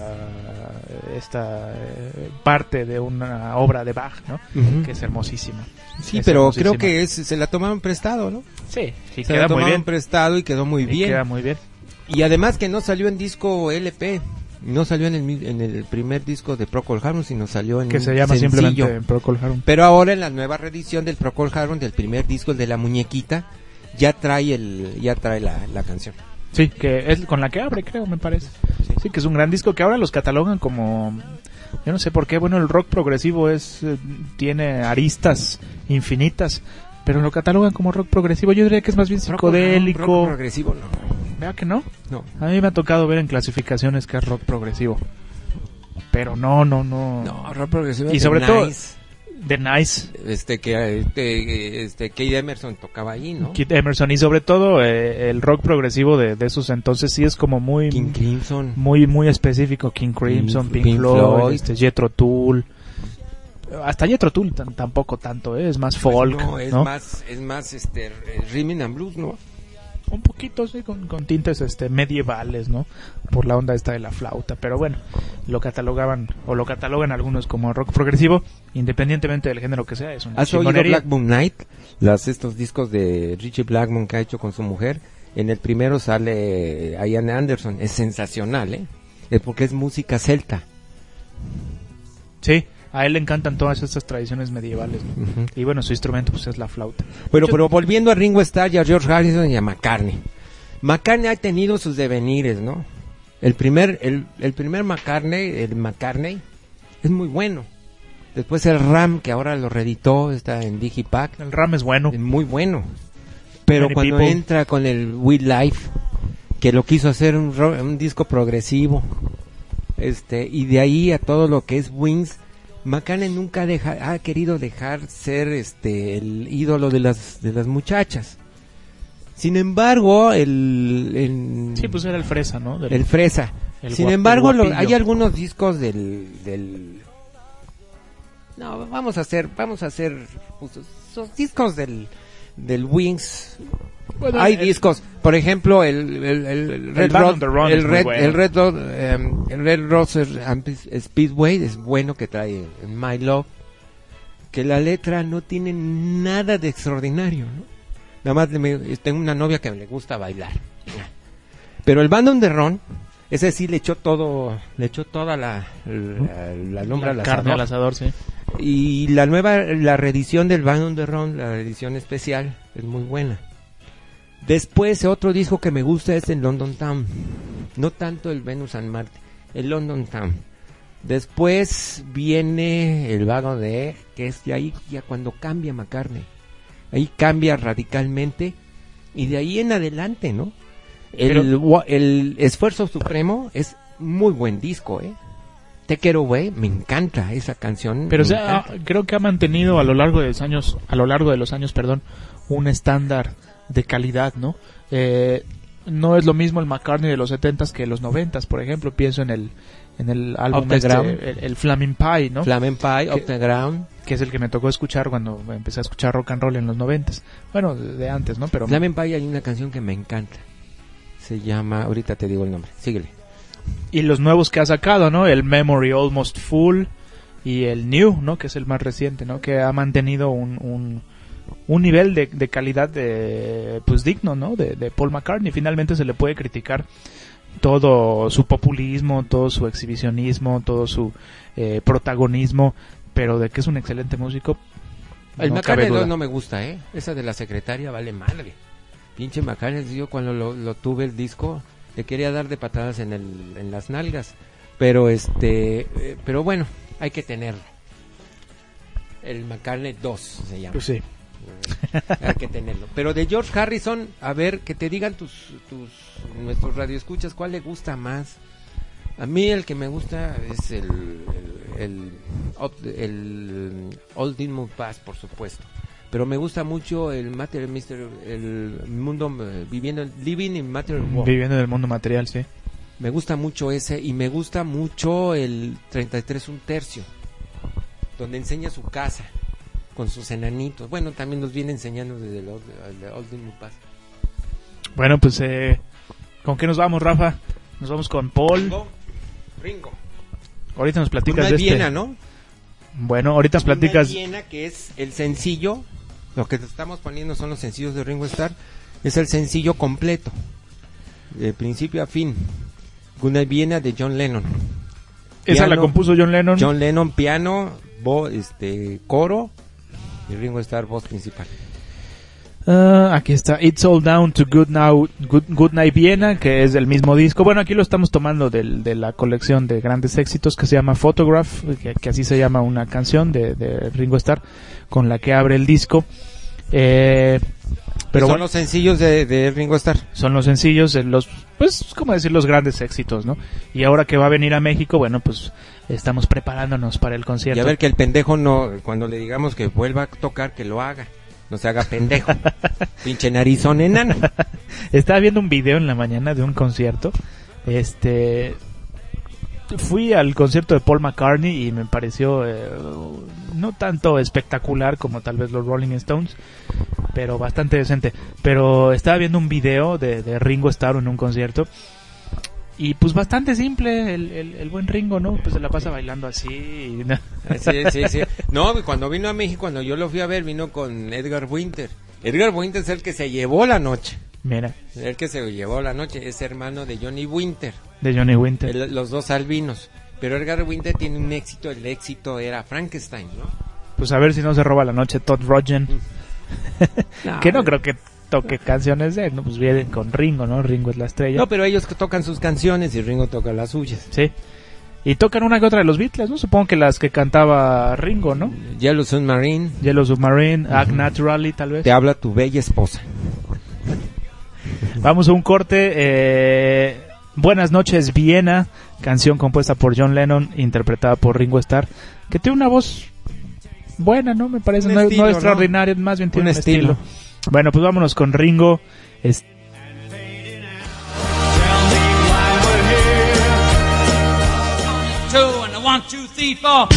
esta eh, parte de una obra de Bach, ¿no? Que es hermosísima. Sí, Es pero hermosísima. creo que es, se la tomaron prestado, ¿no? sí, sí se queda la muy tomaron bien. prestado y quedó muy Y bien. queda muy bien. Y además que no salió en disco LP. No salió en el, en el primer disco de Procol Harum, sino salió en Que se llama sencillo. simplemente Procol Harum. Pero ahora en la nueva reedición del Procol Harum del primer disco, el de la muñequita, ya trae el ya trae la, la canción. Sí, que es con la que abre, creo, me parece. Sí. que es un gran disco que ahora los catalogan como yo no sé por qué, bueno, el rock progresivo es eh, tiene aristas infinitas, pero lo catalogan como rock progresivo. Yo diría que es más bien rock psicodélico. progresivo, no. Vea que no. No. A mí me ha tocado ver en clasificaciones que es rock progresivo. Pero no, no, no. No, rock progresivo. Y sobre todo- Nice. The Nice, este que este, este Kate Emerson tocaba ahí, ¿no? Kid Emerson y sobre todo eh, el rock progresivo de, de esos entonces sí es como muy King Crimson. muy muy específico King Crimson, Pink, Pink Floyd, Floyd. este Jethro Tull. Hasta Jethro Tull tampoco tanto, ¿eh? es más folk, Pues no, es ¿no? más es más este rhythm and blues, ¿no? Un poquito sí con, con tintes este medievales, ¿no? Por la onda esta de la flauta, pero bueno, lo catalogaban o lo catalogan algunos como rock progresivo, independientemente del género que sea, es una ¿Has oído. Black Moon Night? Las, estos discos de Richie Blackmon que ha hecho con su mujer. En el primero sale eh, Ian Anderson. Es sensacional, ¿eh? Es porque es música celta. Sí, a él le encantan todas estas tradiciones medievales. Y bueno, su instrumento pues es la flauta. Pero, Yo- pero volviendo a Ringo Starr y a George Harrison y a McCartney. McCartney ha tenido sus devenires, ¿no? El primer, el, el primer McCartney, el McCartney, es muy bueno. Después el Ram, que ahora lo reeditó, está en Digipack. El RAM es bueno. Es muy bueno. Pero Many cuando people. entra con el We Life, que lo quiso hacer un, un disco progresivo, este, y de ahí a todo lo que es Wings, McCartney nunca deja, ha querido dejar ser este el ídolo de las de las muchachas. Sin embargo, el, el, Sí, pues era el fresa, ¿no? Del- el fresa. el Sin guap- embargo, lo- hay algunos discos del, del no, vamos a hacer, vamos a hacer esos discos del del Wings. Bueno, hay el- discos, por ejemplo, el, el, el- Red Rod- el muy Red, bueno. el Red Rod- em, el Red Speedway es bueno que trae My Love, que la letra no tiene nada de extraordinario, ¿no? Nada más me- tengo una novia que le gusta bailar. Pero el Band on the Run, ese sí le echó todo, le echó toda la, la, la al carne al asador. asador, sí. Y la nueva, la reedición del Band on the Run, la edición especial, es muy buena. Después, otro disco que me gusta es el London Town. No tanto el Venus and Marte, el London Town. Después viene el vago de que es de ahí ya cuando cambia McCartney. Ahí cambia radicalmente y de ahí en adelante, ¿no? El, Pero- el esfuerzo supremo es muy buen disco, ¿eh? Take It Away, me encanta esa canción. Pero o sea, creo que ha mantenido a lo largo de los años, a lo largo de los años, perdón, un estándar de calidad, ¿no? Eh, no es lo mismo el McCartney de los 70s que los 90s, por ejemplo, pienso en el en el álbum este, el, el Flaming Pie, ¿no? Flamen Pie, Up the Ground. que es el que me tocó escuchar cuando empecé a escuchar rock and roll en los 90s. Bueno, de, de antes, ¿no? Pero Flamen Pie hay una canción que me encanta. Se llama, ahorita te digo el nombre, síguele. y los nuevos que ha sacado, ¿no? El Memory Almost Full y el New, ¿no? Que es el más reciente, ¿no? Que ha mantenido un, un, un nivel de, de calidad de, pues digno, ¿no? De, de Paul McCartney. Finalmente se le puede criticar todo su populismo, todo su exhibicionismo, todo su eh, protagonismo, pero de que es un excelente músico. El no McCartney cabe duda. 2 no me gusta, ¿eh? Esa de la secretaria vale madre. Pinche McCartney, yo cuando lo, lo tuve el disco, le quería dar de patadas en, el, en las nalgas. Pero este, eh, pero bueno, hay que tenerlo. El McCartney 2 se llama. Pues sí. [laughs] hay que tenerlo. Pero de George Harrison, a ver, que te digan tus, tus nuestros radioescuchas, ¿cuál le gusta más? A mí el que me gusta es el el, el, el Old Pass, por supuesto. Pero me gusta mucho el Matter Mister, el mundo eh, viviendo, Living in Matter World. Viviendo en el mundo material, sí. Me gusta mucho ese y me gusta mucho el 33 un tercio, donde enseña su casa con sus enanitos. Bueno, también nos viene enseñando desde el Old, el Old Demon Pass. Bueno, pues, eh, ¿con qué nos vamos, Rafa? Nos vamos con Paul. Ringo, Ringo. Ahorita nos platicas Una de este. Viena, ¿no? Bueno, ahorita nos platicas. Una Viena que es el sencillo, lo que te estamos poniendo son los sencillos de Ringo Starr, es el sencillo completo, de principio a fin. Una Viena de John Lennon. Esa la Piano, compuso John Lennon. John Lennon piano, voz, este coro y Ringo Starr voz principal. Ah, aquí está. It's All Down to Good, Now, Good, Night Viena, que es del mismo disco. Bueno, aquí lo estamos tomando del- de la colección de grandes éxitos que se llama Photograph, que, que así se llama una canción de, de Ringo Starr, con la que abre el disco. Eh, pero son bueno, los sencillos de, de Ringo Starr. son los sencillos, los, pues, como decir, los grandes éxitos, ¿no? Y ahora que va a venir a México, bueno, pues, estamos preparándonos para el Y concierto. a ver que el pendejo no, cuando le digamos que vuelva a tocar, que lo haga. No se haga pendejo. [laughs] Pinche narizón enana. [laughs] Estaba viendo un video en la mañana de un concierto. Este. Fui al concierto de Paul McCartney y me pareció eh, no tanto espectacular como tal vez los Rolling Stones, pero bastante decente. Pero estaba viendo un video de, de Ringo Starr en un concierto y pues bastante simple el, el, el buen Ringo, ¿no? Pues se la pasa bailando así. y- [laughs] Sí, sí, sí. No, cuando vino a México, cuando yo lo fui a ver, vino con Edgar Winter. Edgar Winter es el que se llevó la noche. Mira, El que se llevó la noche es hermano de Johnny Winter. de Johnny Winter. el- los dos albinos. Pero Edgar Winter tiene un éxito. El éxito era Frankenstein, ¿no? Pues a ver si no se roba la noche Todd Rogen. [laughs] que no creo que toque canciones de él, ¿no? Pues vienen con Ringo, ¿no? Ringo es la estrella. No, pero ellos que tocan sus canciones y Ringo toca las suyas. Sí. Y tocan una que otra de los Beatles, ¿no? Supongo que las que cantaba Ringo, ¿no? Yellow Submarine, Yellow Submarine, Act Naturally, tal vez. te habla tu bella esposa. Vamos a un corte. eh, Buenas noches, Viena, canción compuesta por John Lennon, interpretada por Ringo Starr, que tiene una voz buena, ¿no? Me parece, no, estilo, ¿no? extraordinaria, más bien tiene Un un, estilo. estilo. Bueno, pues vámonos con Ringo. Es- Tell me why we're here. Two and a one, two, three, four.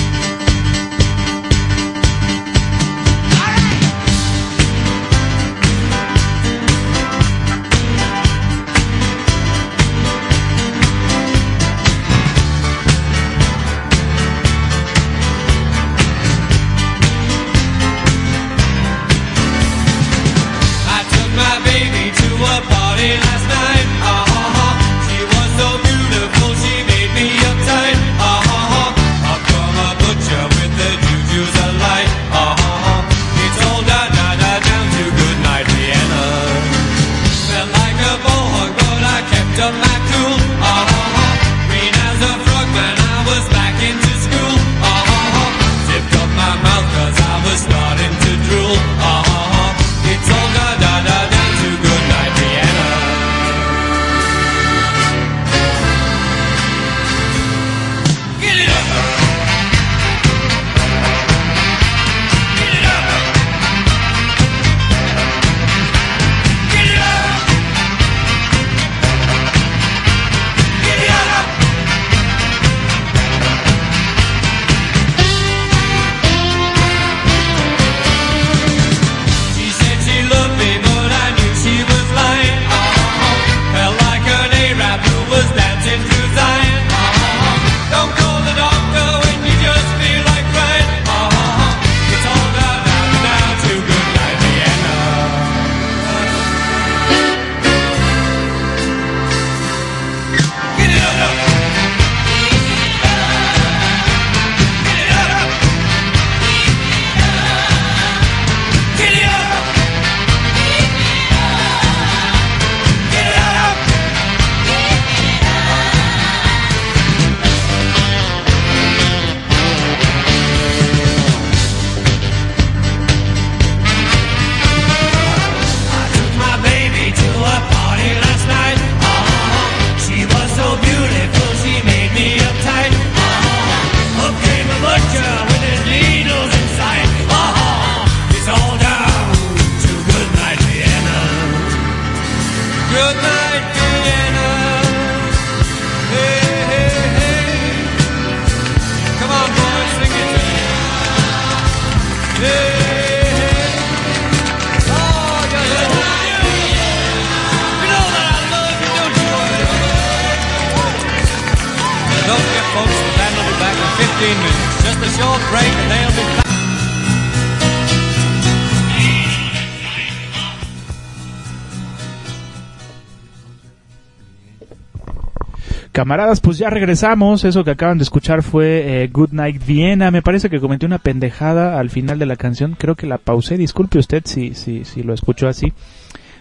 Camaradas, pues ya regresamos. Eso que acaban de escuchar fue eh, Good Night Viena. Me parece que cometí una pendejada al final de la canción. Creo que la pausé. Disculpe usted si, si, si lo escuchó así.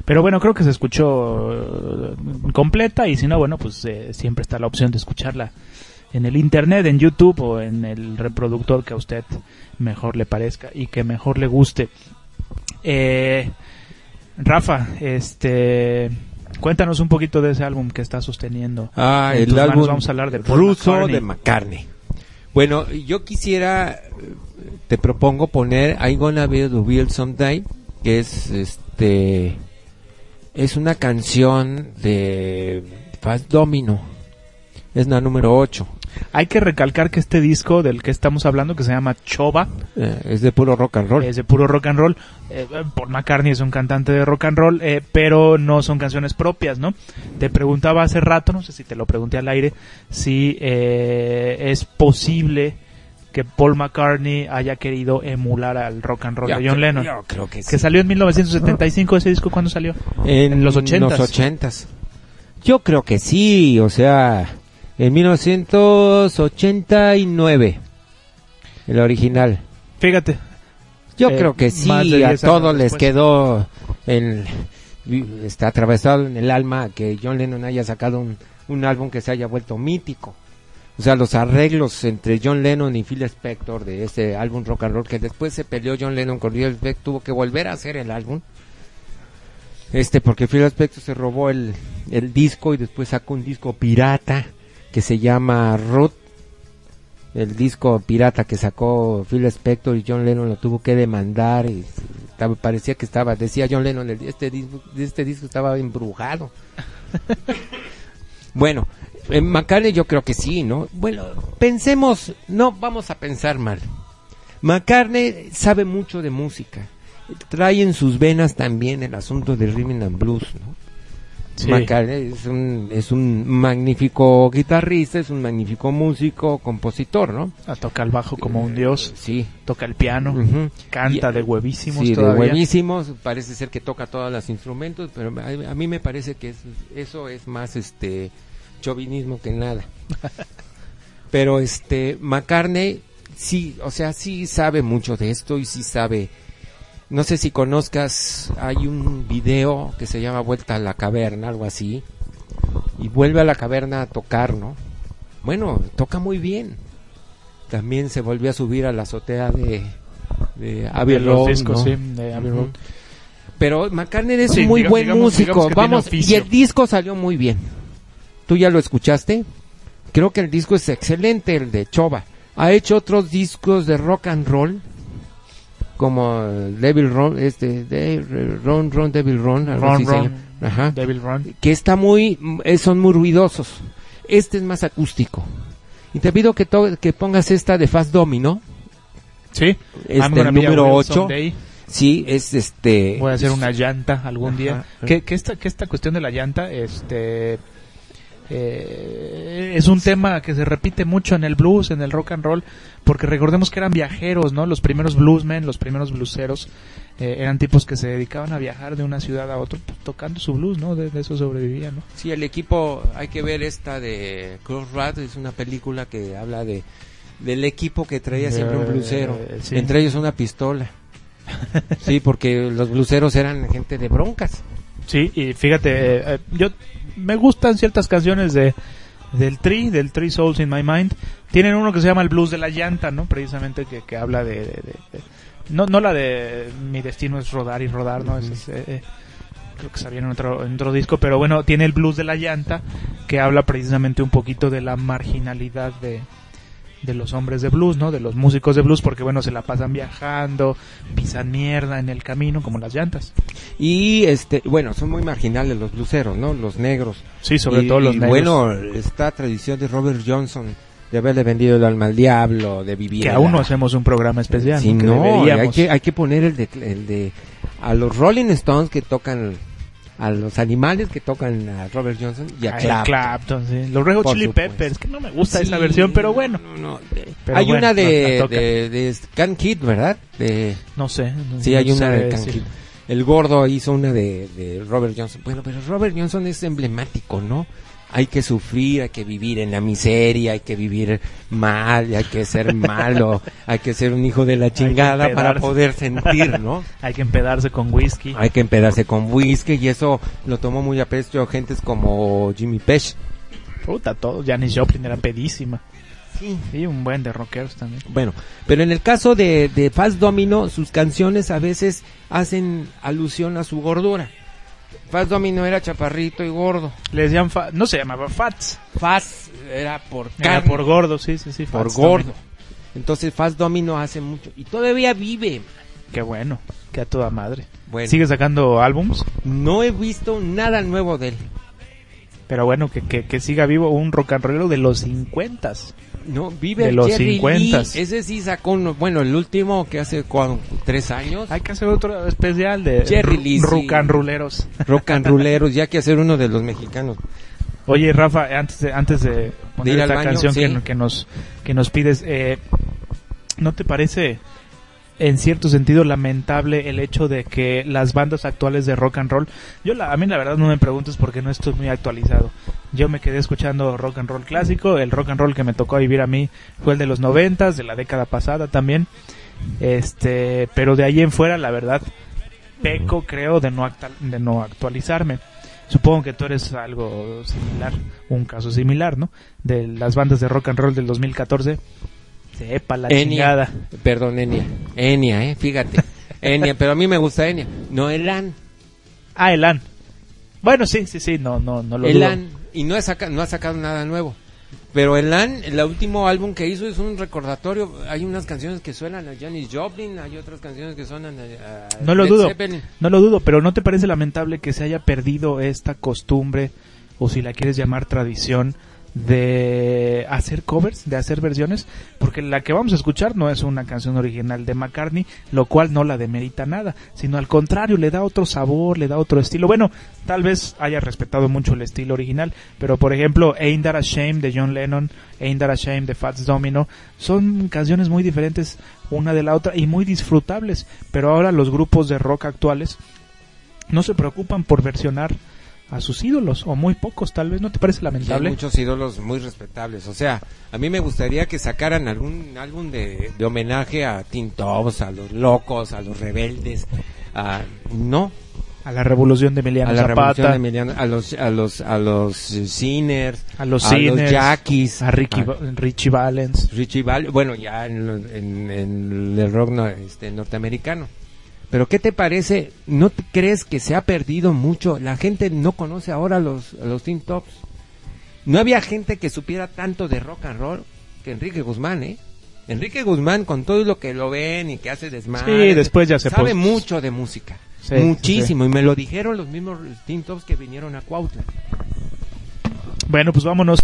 Pero bueno, creo que se escuchó eh, completa y si no, bueno, pues eh, siempre está la opción de escucharla en el internet, en YouTube o en el reproductor que a usted mejor le parezca y que mejor le guste. Eh, Rafa, este, cuéntanos un poquito de ese álbum que está sosteniendo. Ah, En el manos álbum vamos a hablar de Paul ruso McCartney. de McCartney. Bueno, yo quisiera, te propongo poner I'm Gonna Be the Wheel Someday, que es este, es una canción de Fast Domino, es la número 8, Hay que recalcar que este disco del que estamos hablando, que se llama Choba, eh, es de puro rock and roll. es de puro rock and roll. Eh, Paul McCartney es un cantante de rock and roll, eh, pero no son canciones propias, ¿no? Te preguntaba hace rato, no sé si te lo pregunté al aire, si eh, es posible que Paul McCartney haya querido emular al rock and roll Yo de John Lennon. yo creo que sí. Que salió en 1975, ese disco, ¿cuándo salió? En, los ochentas. los ochentas. Yo creo que sí, o sea, en 1989, el original. Fíjate, Yo Eh, creo que sí, a 10 años todos les después. quedó en, está atravesado en el alma que John Lennon haya sacado un, un álbum que se haya vuelto mítico. O sea, los arreglos entre John Lennon y Phil Spector de ese álbum rock and roll que después se peleó John Lennon con Phil Spector, tuvo que volver a hacer el álbum. Este, porque Phil Spector se robó el, el disco y después sacó un disco pirata que se llama Root. El disco pirata que sacó Phil Spector y John Lennon lo tuvo que demandar y estaba- parecía que estaba, decía John Lennon, el- este disco, este disco estaba embrujado. [laughs] bueno, en McCartney yo creo que sí, ¿no? Bueno, pensemos, no vamos a pensar mal. McCartney sabe mucho de música. Trae en sus venas también el asunto de rhythm and blues, ¿no? Sí. Es un, es un magnífico guitarrista, es un magnífico músico, compositor, ¿no? Ah, toca el bajo como un dios, Sí. toca el piano, Ujú. canta Y- de huevísimos Sí, de todavía. buenísimos, parece ser que toca todos los instrumentos, pero a, a mí me parece que es- eso es más este chauvinismo que nada. [laughs] pero este McCartney sí, o sea, sí sabe mucho de esto y sí sabe no sé si conozcas, hay un video que se llama Vuelta a la caverna, algo así, y vuelve a la caverna a tocar, ¿no? Bueno, toca muy bien. También se volvió a subir a la azotea de, de Abbey Road, ¿no? sí, de Abbey. Pero McCartney es Sí, un muy digamos- buen digamos- músico, digamos vamos, y el disco salió muy bien. ¿Tú ya lo escuchaste? Creo que el disco es excelente, el de Choba. Ha hecho otros discos de rock and roll, como Devil Run, este, de, Run, Run, Devil Run, Ron, Ron. Ajá. Devil Run. que está muy, son muy ruidosos. Este es más acústico. Y te pido que, to- que pongas esta de Fast Domino, Sí. este, I'm gonna el número wheel 8. someday. Sí, es este. Voy a hacer una llanta algún día. Que, que esta, que esta cuestión de la llanta, este, eh, es un tema que se repite mucho en el blues, en el rock and roll, porque recordemos que eran viajeros, ¿no? Los primeros bluesmen, los primeros blueseros, eh, eran tipos que se dedicaban a viajar de una ciudad a otra tocando su blues, ¿no? De, de eso sobrevivían, ¿no? Sí, el equipo, hay que ver esta de Crossroads, es una película que habla de del equipo que traía siempre un Eh, blusero, sí. entre ellos una pistola. [laughs] Sí, porque los bluseros eran gente de broncas. Sí, y fíjate, eh, eh, yo me gustan ciertas canciones de del Tree, del Three Souls in My Mind. Tienen uno que se llama el blues de la llanta, ¿no? Precisamente que, que habla de, de- de- de- no no la de mi destino es rodar y rodar, ¿no? Ese es, eh, eh, creo que sabía en otro en otro disco, pero bueno, tiene el blues de la llanta que habla precisamente un poquito de la marginalidad de de los hombres de blues, ¿no? De los músicos de blues, porque bueno, se la pasan viajando, pisan mierda en el camino, como las llantas. Y este, bueno, son muy marginales los bluseros, ¿no? Los negros. Sí, sobre Y- todo los y negros. bueno, esta tradición de Robert Johnson de haberle vendido el alma al diablo, de vivir. que aún no hacemos un programa especial. Sí, no, hay que, hay que poner el de, el de a los Rolling Stones que tocan a los animales que tocan a Robert Johnson y a Ay, Clapton. Clapton, sí. Los Por Chili supuesto. Peppers, que no me gusta Sí, esa versión, pero bueno, no, no, Pero hay bueno, una de, de, de Can Kid, ¿verdad? De, no sé. no- sí, hay una de Can. Kid. El gordo hizo una de, de Robert Johnson. Bueno, pero Robert Johnson es emblemático, ¿no? Hay que sufrir, hay que vivir en la miseria, hay que vivir mal, hay que ser [laughs] malo, hay que ser un hijo de la chingada para poder sentir, ¿no? [laughs] Hay que empedarse con whisky. Hay que empedarse con whisky y eso lo tomó muy a pecho gentes como Jimmy Page. Puta, todo. Janis Joplin era pedísima. Sí. Y un buen de rockeros también. Bueno, pero en el caso de, de Fats Domino, sus canciones a veces hacen alusión a su gordura. Fats Domino era chaparrito y gordo. Le decían, fa- no se llamaba Fats. Fats era por Era por gordo, sí, sí, sí. por gordo. Entonces Fats Domino hace mucho y todavía vive. Qué bueno, que a toda madre. Bueno, Sigue sacando álbums, no he visto nada nuevo de él. Pero bueno, que, que, que siga vivo un rock and rollero de los 50 No, vive De los Jerry 50s. Lee. Ese sí sacó uno, bueno, el último que hace cuan- tres años. Hay que hacer otro especial de Jerry Lee, [laughs] rock and rolleros. Rock and rolleros, ya que hacer uno de los mexicanos. Oye, Rafa, antes de, antes de poner al esta baño, canción sí. que, que nos, que nos pides, eh, ¿no te parece en cierto sentido lamentable el hecho de que las bandas actuales de rock and roll, yo la, a mí la verdad no me preguntes porque no estoy muy actualizado. Yo me quedé escuchando rock and roll clásico, el rock and roll que me tocó vivir a mí fue el de los noventas, de la década pasada también. Este, pero de ahí en fuera, la verdad, peco creo de no, acta- de no actualizarme. Supongo que tú eres algo similar, un caso similar, ¿no? De las bandas de rock and roll del 2014. Sepa la Enya. chingada. Perdón, Enia. Enia, eh, fíjate. Enia, pero a mí me gusta Enia. No, Elan. Ah, Elan. Bueno, sí, sí, sí, no, no, no lo dudo. Elan. Y no, ha saca- no ha sacado nada nuevo. Pero Elan, el último álbum que hizo es un recordatorio. Hay unas canciones que suenan a Janis Joplin, hay otras canciones que suenan a, a No lo Led dudo, Zeppelin. no lo dudo, pero ¿no te parece lamentable que se haya perdido esta costumbre, o si la quieres llamar tradición, de hacer covers, de hacer versiones? Porque la que vamos a escuchar no es una canción original de McCartney, lo cual no la demerita nada, sino al contrario, le da otro sabor, le da otro estilo. Bueno, tal vez haya respetado mucho el estilo original, pero por ejemplo, Ain't That a Shame de John Lennon, Ain't That a Shame de Fats Domino, son canciones muy diferentes una de la otra y muy disfrutables, pero ahora los grupos de rock actuales no se preocupan por versionar a sus ídolos, o muy pocos tal vez, ¿no te parece hay lamentable? muchos ídolos muy respetables. O sea, a mí me gustaría que sacaran algún álbum de, de homenaje a Teen Tops, a los locos, a los rebeldes. A, no, A la revolución de Emiliano a la revolución de Emiliano, a los, a los, a los Sinners, a los a Sinners, los Jackies, a Ricky, a Richie Valens. Richie Valens, bueno, ya en- en el rock no- este, norteamericano. Pero ¿qué te parece? ¿No te crees que se ha perdido mucho? La gente no conoce ahora los, los Teen Tops. No había gente que supiera tanto de rock and roll que Enrique Guzmán, ¿eh? Enrique Guzmán, con todo lo que lo ven y que hace desmadre. Sí, después ya se Sabe mucho de música. Sí, Muchísimo. Y me lo dijeron los mismos Teen Tops que vinieron a Cuautla. Bueno, pues vámonos.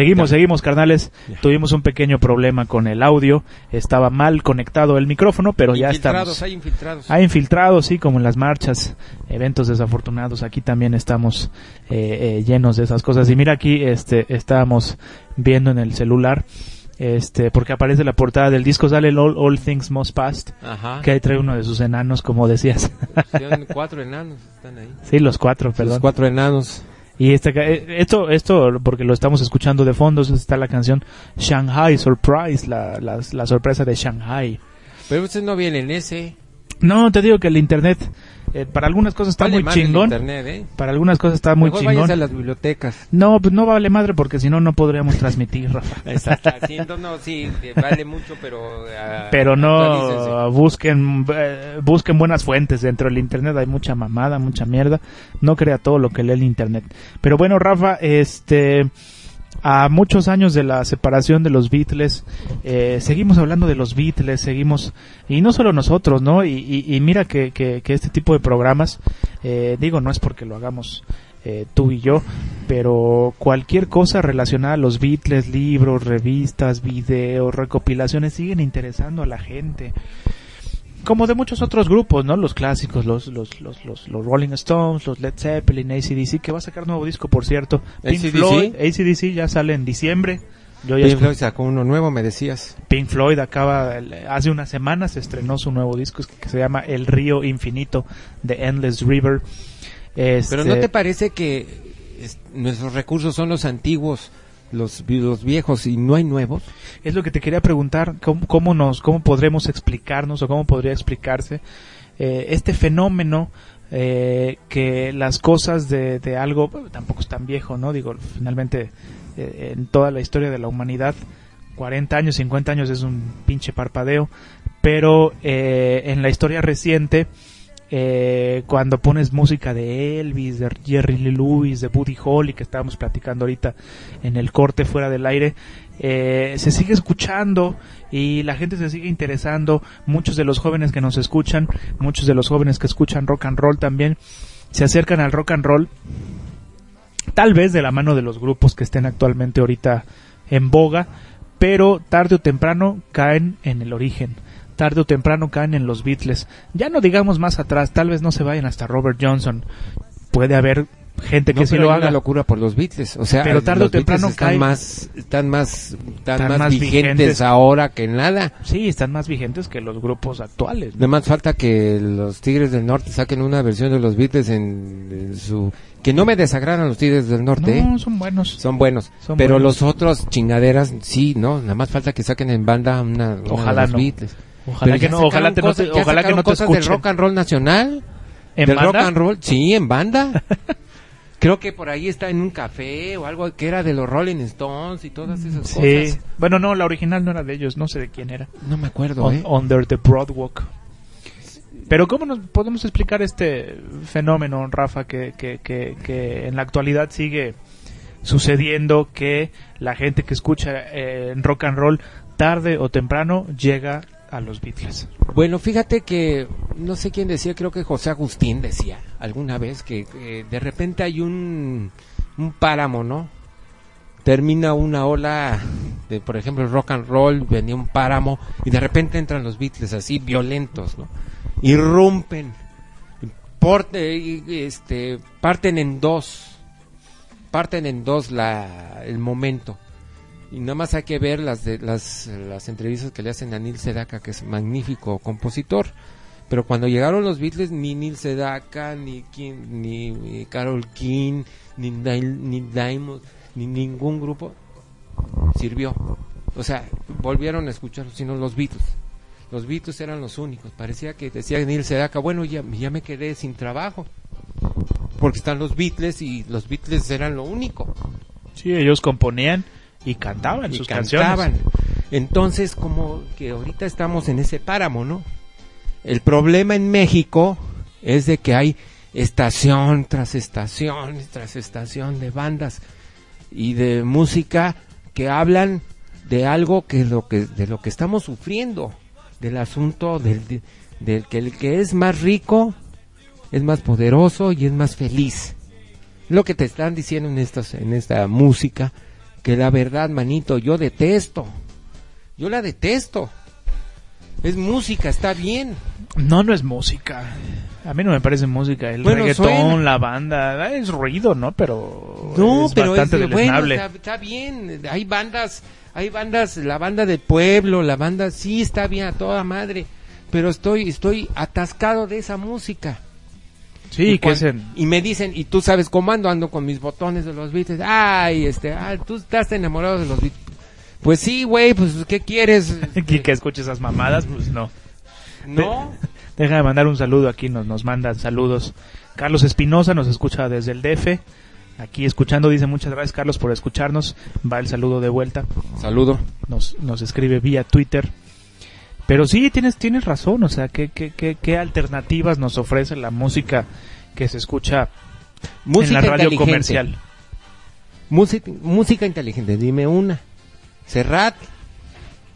Seguimos, seguimos, carnales. Tuvimos un pequeño problema con el audio. Estaba mal conectado el micrófono, pero ya infiltrados, estamos. hay infiltrados. Hay infiltrados, sí, como en las marchas, eventos desafortunados. Aquí también estamos eh, eh, llenos de esas cosas. Y mira aquí, este, estábamos viendo en el celular, este, porque aparece la portada del disco, sale el All, All Things Must Past, Ajá. que ahí trae uno de sus enanos, como decías. Son cuatro enanos están ahí. sí, los cuatro, perdón. Los cuatro enanos. Y esta, eh, esto, esto, porque lo estamos escuchando de fondo, está la canción Shanghai Surprise, la, la, la sorpresa de Shanghai. Pero ustedes no vienen ese. No, te digo que el internet, eh, para algunas cosas está Vale muy chingón, internet, ¿eh? para algunas cosas está muy Mejor chingón. váyanse a las bibliotecas. No, pues no vale madre porque si no, no podríamos transmitir, [laughs] Rafa. Exacto. No, no, sí, eh, vale mucho, pero... ah, Pero no busquen eh, busquen buenas fuentes dentro del internet hay mucha mamada mucha mierda no crea todo lo que lee el internet pero bueno Rafa este a muchos años de la separación de los Beatles eh, seguimos hablando de los Beatles seguimos y no solo nosotros no y, y- mira que, que- que este tipo de programas eh, digo no es porque lo hagamos eh, tú y yo, pero cualquier cosa relacionada a los Beatles, libros, revistas, videos, recopilaciones, siguen interesando a la gente. Como de muchos otros grupos, ¿no? Los clásicos, los, los, los, los, los Rolling Stones, los Led Zeppelin, ACDC, que va a sacar nuevo disco, por cierto. Pink AC/DC. Floyd, ACDC ya sale en diciembre. Yo ya Pink Floyd sacó uno nuevo, me decías. Pink Floyd acaba, hace unas semanas se estrenó su nuevo disco que se llama El Río Infinito, The Endless River. Pero ¿no Este, te parece que es- nuestros recursos son los antiguos, los, vi- los viejos y no hay nuevos? Es lo que te quería preguntar, ¿cómo, cómo nos, cómo podremos explicarnos o cómo podría explicarse eh, este fenómeno eh, que las cosas de, de algo tampoco es tan viejo, ¿no? Digo, finalmente eh, en toda la historia de la humanidad 40 años, 50 años es un pinche parpadeo, pero eh, en la historia reciente eh, cuando pones música de Elvis, de Jerry Lee Lewis, de Buddy Holly, que estábamos platicando ahorita en el corte fuera del aire, eh, se sigue escuchando y la gente se sigue interesando. Muchos de los jóvenes que nos escuchan, muchos de los jóvenes que escuchan rock and roll también, se acercan al rock and roll, tal vez de la mano de los grupos que estén actualmente ahorita en boga, pero tarde o temprano caen en el origen tarde o temprano caen en los Beatles. Ya no digamos más atrás, tal vez no se vayan hasta Robert Johnson. Puede haber gente que No, sí pero lo hay haga. una locura por los Beatles, o sea, Pero tarde o los temprano están cae- más, están más, están Están más, más vigentes, vigentes. ahora que nada. Sí, están más vigentes que los grupos actuales. ¿no? Nada más falta que los Tigres del Norte saquen una versión de los Beatles en, en su... Que no me desagradan los Tigres del Norte, ¿eh? No, son buenos. son buenos. Son pero buenos. los otros chingaderas, sí, ¿no? Nada más falta que saquen en banda una, una Ojalá de los no. Beatles. Ojalá Pero que no, ojalá, te no te, ojalá que no te cosas del escuchen. rock and roll nacional. ¿En del banda? rock and roll, sí, en banda. [laughs] Creo que por ahí está en un café o algo que era de los Rolling Stones y todas esas Sí. cosas. Bueno, no, la original no era de ellos, no sé de quién era. No me acuerdo, On- ¿eh? Under the Broadwalk. Pero ¿cómo nos podemos explicar este fenómeno, Rafa, que, que, que, que en la actualidad sigue sucediendo que la gente que escucha eh, rock and roll tarde o temprano llega a los Beatles? Bueno, fíjate que no sé quién decía, creo que José Agustín decía alguna vez que eh, de repente hay un, un páramo, ¿no? Termina una ola de, por ejemplo, rock and roll, venía un páramo y de repente entran los Beatles así violentos, ¿no? Irrumpen, porte, y, este, parten en dos, parten en dos la, el momento. Y nada más hay que ver las, de, las, las entrevistas que le hacen a Neil Sedaka, que es magnífico compositor. Pero cuando llegaron los Beatles, ni Neil Sedaka, ni, King- ni, Carol King, ni, ni ni ningún grupo sirvió. O sea, volvieron a escuchar, sino los Beatles. Los Beatles eran los únicos. Parecía que decía Neil Sedaka, bueno, ya, ya me quedé sin trabajo. Porque están los Beatles y los Beatles eran lo único Sí, ellos componían y cantaban y sus cantaban. canciones. Entonces, como que ahorita estamos en ese páramo, ¿no? El problema en México es de que hay estación tras estación tras estación de bandas y de música que hablan de algo que lo que de lo que estamos sufriendo, del asunto del, de- del que el que es más rico es más poderoso y es más feliz. Lo que te están diciendo en estas en esta música que la verdad, manito, yo detesto. Yo la detesto. Es música, está bien. No, no es música. A mí no me parece música. El Bueno, reggaetón, suena. la banda, es ruido, ¿no? Pero No, es pero es bastante bueno, deleznable. está, está bien. Hay bandas, hay bandas, la banda del pueblo, la banda sí está bien a toda madre, pero estoy estoy atascado de esa música. Sí, y, que es y me dicen, y tú sabes cómo ando, ando con mis botones de los Beatles. Ay, este, ah, tú estás enamorado de los Beatles. Pues sí, güey, pues ¿qué quieres? [laughs] que, que escuche esas mamadas, pues no. No. Deja de mandar un saludo aquí, nos, nos mandan saludos. Carlos Espinosa nos escucha desde el DF. Aquí escuchando, dice muchas gracias Carlos por escucharnos. Va el saludo de vuelta. Saludo. Nos, nos escribe vía Twitter. Pero sí, tienes, tienes razón. O sea, ¿qué, qué, qué, qué alternativas nos ofrece la música que se escucha Música en la radio comercial? Música, música inteligente, dime una. Serrat.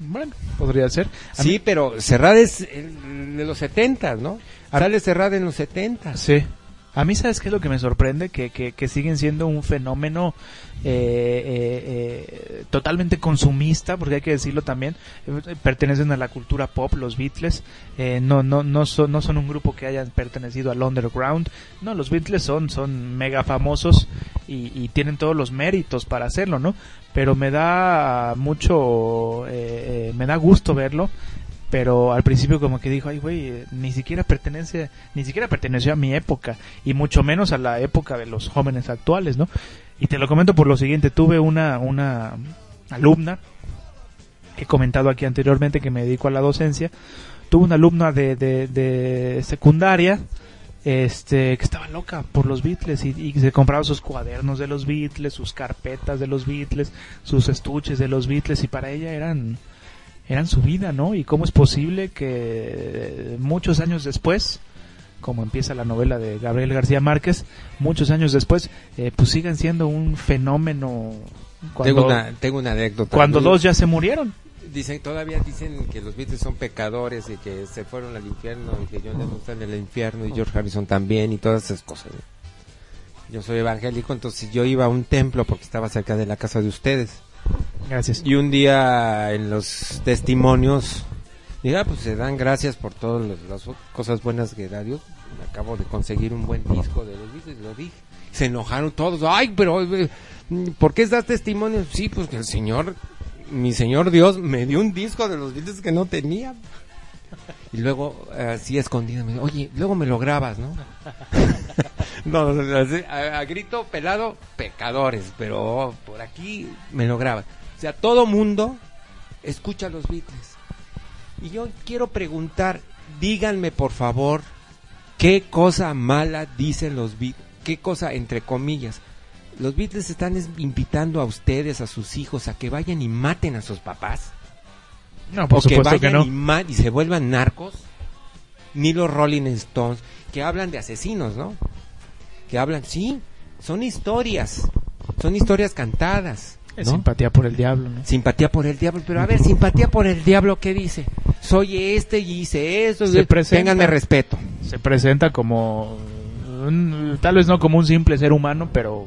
Bueno, podría ser. A Sí, mí- pero Serrat es de los setentas, ¿no? A- Sale Serrat en los setentas. Sí. A mí, ¿sabes qué es lo que me sorprende? Que, que, que siguen siendo un fenómeno eh, eh, eh, totalmente consumista, porque hay que decirlo también. eh, pertenecen a la cultura pop, los Beatles. eh, no, no, no, son, no son un grupo que hayan pertenecido al underground. No, los Beatles son, son mega famosos y, y tienen todos los méritos para hacerlo, ¿no? Pero me da mucho, me da gusto verlo pero al principio como que dijo, ay güey, eh, ni siquiera pertenece, ni siquiera perteneció a mi época y mucho menos a la época de los jóvenes actuales, ¿no? Y te lo comento por lo siguiente, tuve una una alumna he comentado aquí anteriormente que me dedico a la docencia, tuve una alumna de, de, de secundaria este que estaba loca por los Beatles y, y se compraba sus cuadernos de los Beatles, sus carpetas de los Beatles, sus estuches de los Beatles y para ella eran eran su vida, ¿no? Y cómo es posible que muchos años después, como empieza la novela de Gabriel García Márquez, muchos años después, eh, pues sigan siendo un fenómeno cuando, tengo, una, tengo una anécdota. cuando dos ya se murieron. Dicen, todavía dicen que los Beatles son pecadores y que se fueron al infierno y que John Lennon está en el infierno y George Harrison también y todas esas cosas. Yo soy evangélico, entonces yo iba a un templo porque estaba cerca de la casa de ustedes. Gracias. Y un día en los testimonios, mira, pues se dan gracias por todas las cosas buenas que da Dios. Acabo de conseguir un buen disco de los Beatles, lo dije. Se enojaron todos. Ay, pero eh, ¿por qué das testimonio? Sí, pues que el Señor, mi Señor Dios, me dio un disco de los Beatles que no tenía. Y luego, así escondido, me dijo, oye, luego me lo grabas, ¿no? [laughs] no, así, a, a grito pelado, pecadores, pero por aquí me lo grabas. O sea, todo mundo escucha los Beatles. Y yo quiero preguntar, díganme por favor, ¿qué cosa mala dicen los Beatles? ¿Qué cosa, entre comillas? Los Beatles están es- invitando a ustedes, a sus hijos, a que vayan y maten a sus papás No, por o supuesto que vayan no. y, se vuelvan narcos, ni los Rolling Stones, que hablan de asesinos, ¿no? Que hablan, sí, son historias, son historias cantadas, simpatía por el diablo, ¿no? Simpatía por el diablo, pero a ver, simpatía por el diablo, ¿qué dice? Soy este y hice eso, Se presenta. ténganme respeto. Se presenta como un- tal vez no como un simple ser humano, pero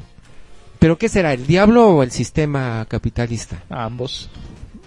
¿Pero qué será, el diablo o el sistema capitalista? ambos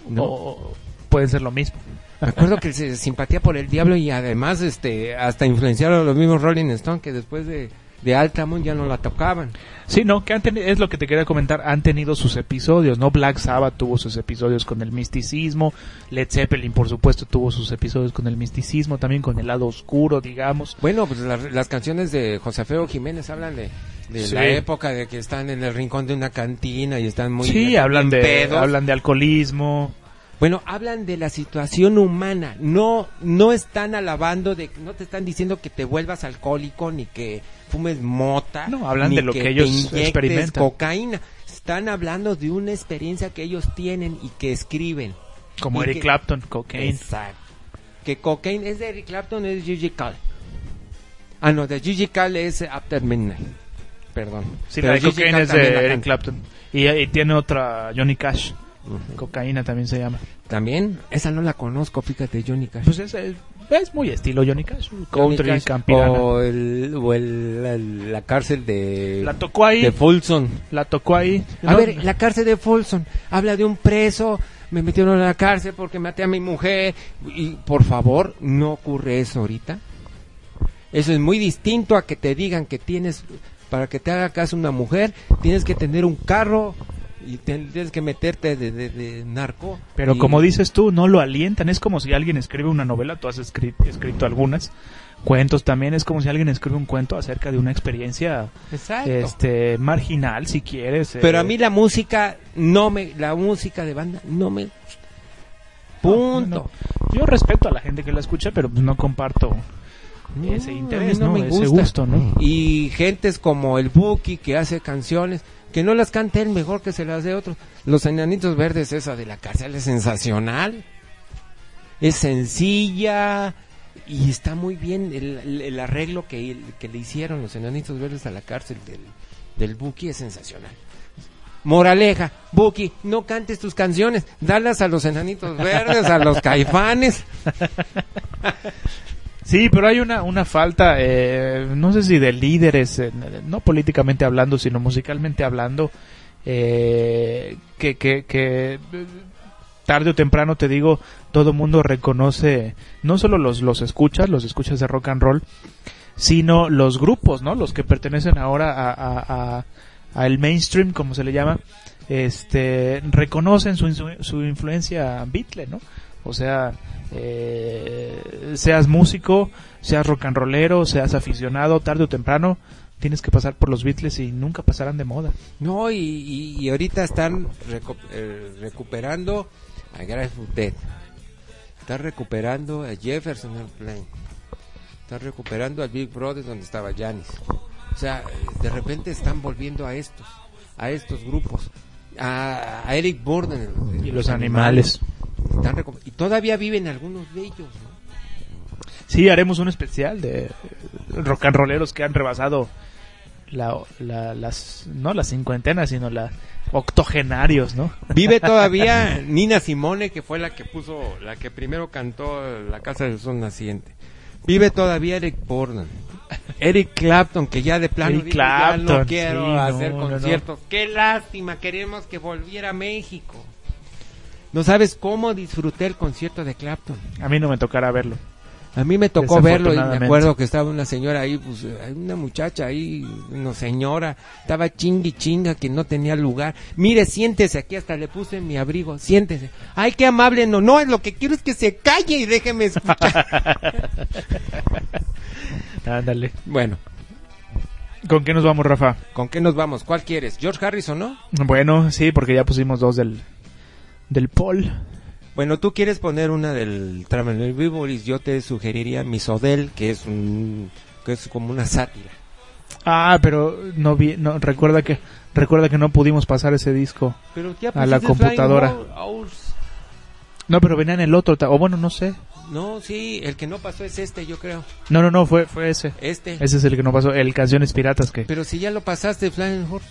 ¿No? o- pueden ser lo mismo. Me acuerdo que se simpatía por el diablo y además este hasta influenciaron a los mismos Rolling Stones que después de, de Altamont ya no la tocaban. Sí, no, que han es lo que te quería comentar, han tenido sus episodios, ¿no? Black Sabbath tuvo sus episodios con el misticismo, Led Zeppelin, por supuesto, tuvo sus episodios con el misticismo, también con el lado oscuro, digamos. Bueno, pues las, las canciones de José Feo Jiménez hablan de, de Sí. la época de que están en el rincón de una cantina y están muy sí, bien hablan de, pedos. hablan de alcoholismo. Bueno, hablan de la situación humana, no no están alabando de no te están diciendo que te vuelvas alcohólico ni que fumes mota, No, hablan ni de lo que ellos te inyectes experimentan. cocaína. Están hablando de una experiencia que ellos tienen y que escriben. Como Y Eric que- Clapton, Cocaine. Exacto. Que Cocaine es de Eric Clapton, es Gigi Cal. Ah, no, de Gigi Cal es After Midnight. Perdón. Sí, Pero la de Cocaine es de Eric. Clapton. Y, y tiene otra, Johnny Cash, Cocaína también se llama. También, esa no la conozco, fíjate, Johnny Cash. Pues es, es, muy estilo Johnny Cash. Johnny Country, Cash, campirana. o, el, o el- la, la cárcel de, La tocó ahí, de Folsom. la tocó ahí. A No, ver, la cárcel de Folsom habla de un preso, me metieron a la cárcel porque maté a mi mujer. Y por favor, no ocurre eso ahorita. Eso es muy distinto a que te digan que tienes, para que te haga caso una mujer, tienes que tener un carro y tienes que meterte de, de- de narco. Pero Y- como dices tú, no lo alientan. Es como si alguien escribe una novela, tú has escrito, escrito algunas. Cuentos también, es como si alguien escribe un cuento acerca de una experiencia Exacto. este marginal, si quieres. Pero eh, a mí la música no me, la música de banda no me gusta. Punto. Yo respeto a la gente que la escucha, pero pues no comparto No, ese interés, ¿no? me Ese gusta. gusto, ¿no? Y gentes como el Buki que hace canciones que no las canta él mejor que se las de otros. Los Enanitos Verdes, esa de la cárcel es sensacional. Es sencilla y está muy bien el, el- el arreglo que, que le hicieron los Enanitos Verdes a la cárcel del, del Buki es sensacional. Moraleja, Buki, no cantes tus canciones, dalas a los Enanitos Verdes, a los [laughs] Caifanes. Sí, pero hay una, una falta, eh, no sé si de líderes, eh, no políticamente hablando, sino musicalmente hablando, eh, que, que, que eh, tarde o temprano, te digo, todo mundo reconoce, no solo los, los escuchas, los escuchas de rock and roll, sino los grupos, ¿no? Los que pertenecen ahora a, el mainstream, como se le llama, este, reconocen su, insu- su influencia Beatle, ¿no? O sea, eh, seas músico, seas rock and rollero, seas aficionado, tarde o temprano, tienes que pasar por los Beatles y nunca pasarán de moda. No, y, y- y ahorita están recu- eh, recuperando a Grateful Dead. Están recuperando a Jefferson Airplane. Están recuperando al Big Brother donde estaba Janis. O sea, de repente están volviendo a estos, a estos grupos. A, a Eric Burden. Y los animales. Están y todavía viven algunos de ellos, ¿no? Sí, haremos un especial de rock and rolleros que han rebasado la, la- las, no las cincuentenas, sino las octogenarios, ¿no? Vive todavía [laughs] Nina Simone, que fue la que puso, la que primero cantó La Casa del Sol Naciente. Vive todavía Eric Borden. Eric Clapton, que ya de plano Eric dijo, ya no quiero sí, no, hacer no, no. conciertos. Qué lástima, queremos que volviera a México. No sabes cómo disfruté el concierto de Clapton. A mí no me tocará verlo. A mí me tocó verlo y me acuerdo que estaba una señora ahí, pues una muchacha ahí, una señora, estaba chingui chinga que no tenía lugar. Mire, siéntese aquí, hasta le puse mi abrigo, siéntese. Ay, qué amable, no, no, lo que quiero es que se calle y déjeme escuchar. [laughs] Ándale. bueno, ¿Con qué nos vamos, Rafa? ¿con qué nos vamos? ¿Cuál quieres? ¿George Harrison, no? Bueno, sí, porque ya pusimos dos del, del Paul. Bueno, tú quieres poner una del Traveler Vivoris, yo te sugeriría Misodel, que es un, que es como una sátira. Ah, pero no vi, no, recuerda que, recuerda que no pudimos pasar ese disco. Pero ya A la computadora. No, pero venía en el otro, o bueno, no sé. No, sí, el que no pasó es este, yo creo. No, no, no, fue, fue ese. Este. Ese es el que no pasó, el Canciones Piratas que, Pero si ya lo pasaste, Flying Horse.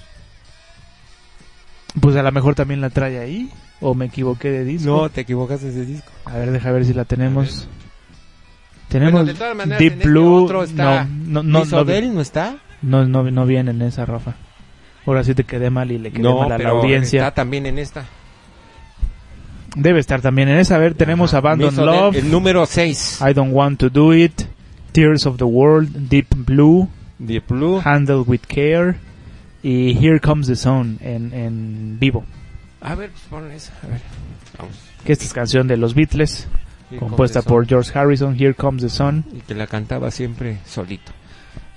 pues a lo mejor también la trae ahí, o me equivoqué de disco. No, te equivocaste de disco. A ver, deja ver si la tenemos. Tenemos Bueno, de todas maneras, Deep este Blue, otro está no, no, no, no, ¿no está? no, no, no viene en esa, Rafa. Ahora sí te quedé mal y le quedé mal a la pero audiencia. está también en esta. Debe estar también en esa. A ver, tenemos Ajá, Abandon Misodel, Love, El número 6. I Don't Want to Do It, Tears of the World, Deep Blue, Deep Blue. Handle with Care y Here Comes the Sun en, en vivo. A ver, pues pon esa. A ver. Vamos. Que esta es canción de los Beatles, Here compuesta por. George Harrison, Here Comes the Sun. Y que la cantaba siempre solito.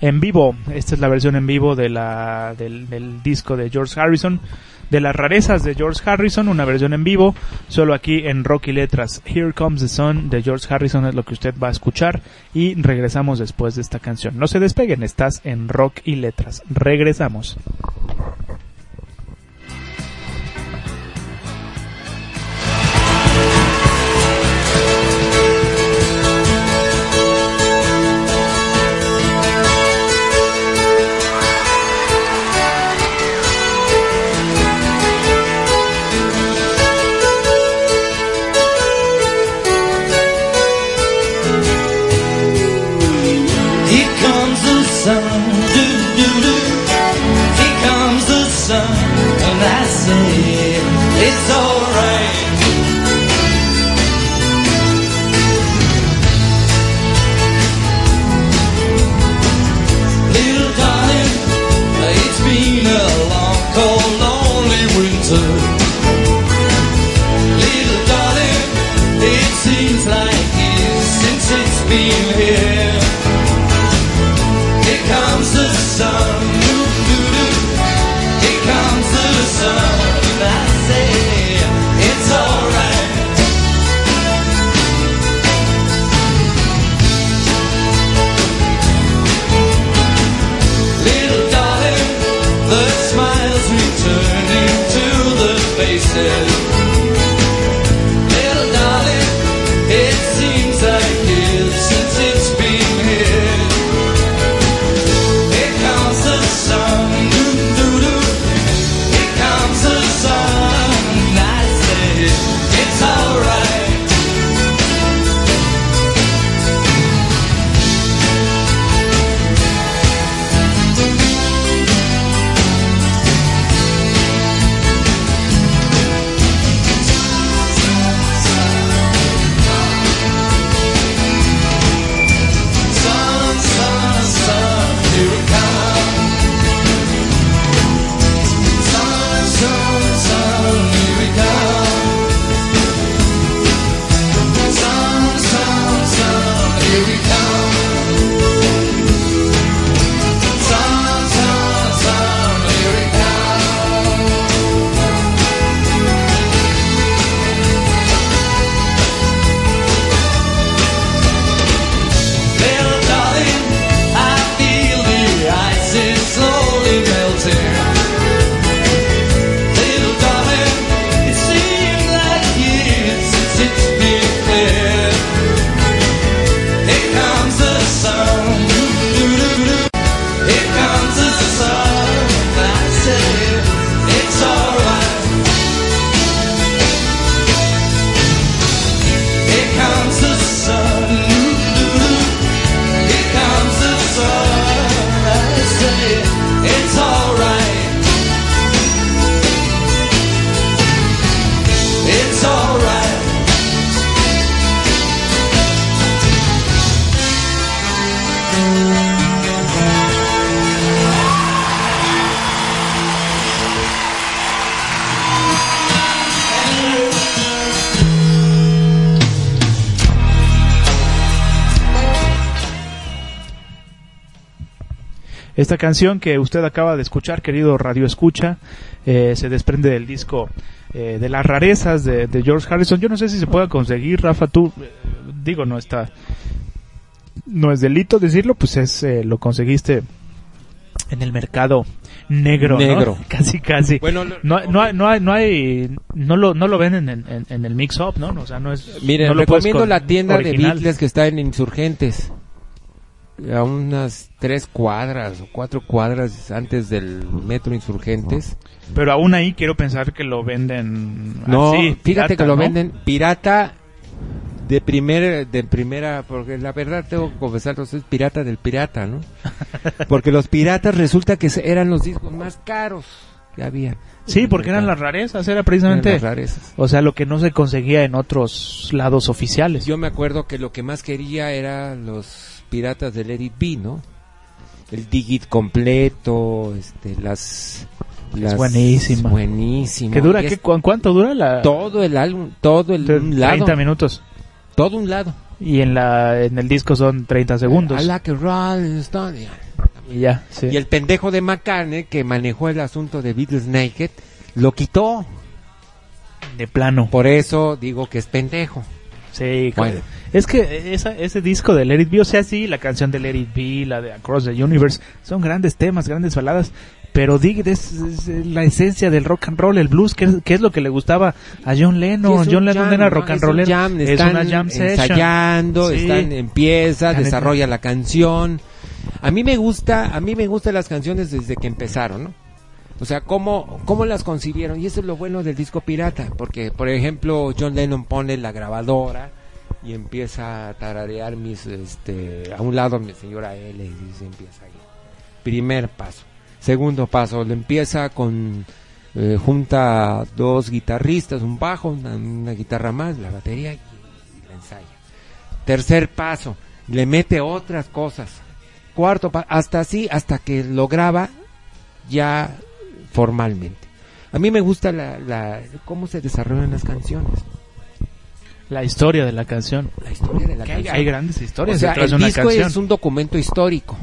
En vivo, esta es la versión en vivo de la, del, del disco de George Harrison. De las rarezas de George Harrison, una versión en vivo, solo aquí en Rock y Letras. Here Comes the Sun de George Harrison es lo que usted va a escuchar y regresamos después de esta canción. No se despeguen, estás en Rock y Letras. Regresamos. Esta canción que usted acaba de escuchar, querido Radio Escucha, eh, se desprende del disco eh, de las rarezas de, de George Harrison. Yo no sé si se puede conseguir, Rafa, tú, eh, digo, no está, no es delito decirlo, pues es, eh, lo conseguiste en el mercado negro, ¿no? Negro. [laughs] casi, casi. Bueno, lo- no, no, hay- no hay, no hay, no lo, no lo venden en, en, en el mix-up, ¿no? O sea, no es, Mire, no recomiendo la tienda de. Beatles que está en Insurgentes. A unas tres cuadras o cuatro cuadras antes del metro Insurgentes. Pero aún ahí quiero pensar que lo venden No, así, fíjate pirata, que lo ¿no? venden pirata de primer, de primera, porque la verdad tengo que confesarlos, es pirata del pirata, ¿no? [laughs] Porque los piratas resulta que eran los discos más caros que había. Sí, porque eran las rarezas, era precisamente, las rarezas. o sea, lo que no se conseguía en otros lados oficiales. Yo me acuerdo que lo que más quería era los piratas del Let It Be, ¿no? El Digit completo, este, las... las buenísima. Buenísimo. ¿Qué dura? ¿Qué, es cu- ¿Cuánto dura la? todo el álbum, todo el un 30 lado, minutos. todo un lado. Y en la en el disco son 30 segundos. I like a Rolling Stone. Y ya, sí. Y el pendejo de McCartney que manejó el asunto de Beatles Naked lo quitó. De plano. Por eso digo que es pendejo. Sí, Bueno. es que esa, ese disco de Let It Be, o sea, sí, la canción de Let It Be, la de Across the Universe, son grandes temas, grandes baladas, pero Dig es, es la esencia del rock and roll, el blues, que es, que es lo que le gustaba a John Lennon. John Lennon jam, era ¿no? rock and Es jam, es están una jam session. ensayando, Sí. están empieza, Están- desarrolla la canción. A mí me gusta, a mí me gustan las canciones desde que empezaron, ¿no? O sea, cómo, cómo las concibieron. Y eso es lo bueno del disco pirata. Porque, por ejemplo, John Lennon pone la grabadora y empieza a tararear mis, este, a un lado mi señora L y se empieza ahí. Primer paso. Segundo paso, le empieza con eh, junta dos guitarristas, un bajo, una, guitarra más, la batería y la ensaya. Tercer paso, le mete otras cosas. Cuarto, pa- hasta así, hasta que lo graba ya formalmente. A mí me gusta la, la, cómo se desarrollan las canciones, La historia de la canción. la historia de la hay, canción. hay grandes historias o sea, detrás el de una disco canción. es un documento histórico.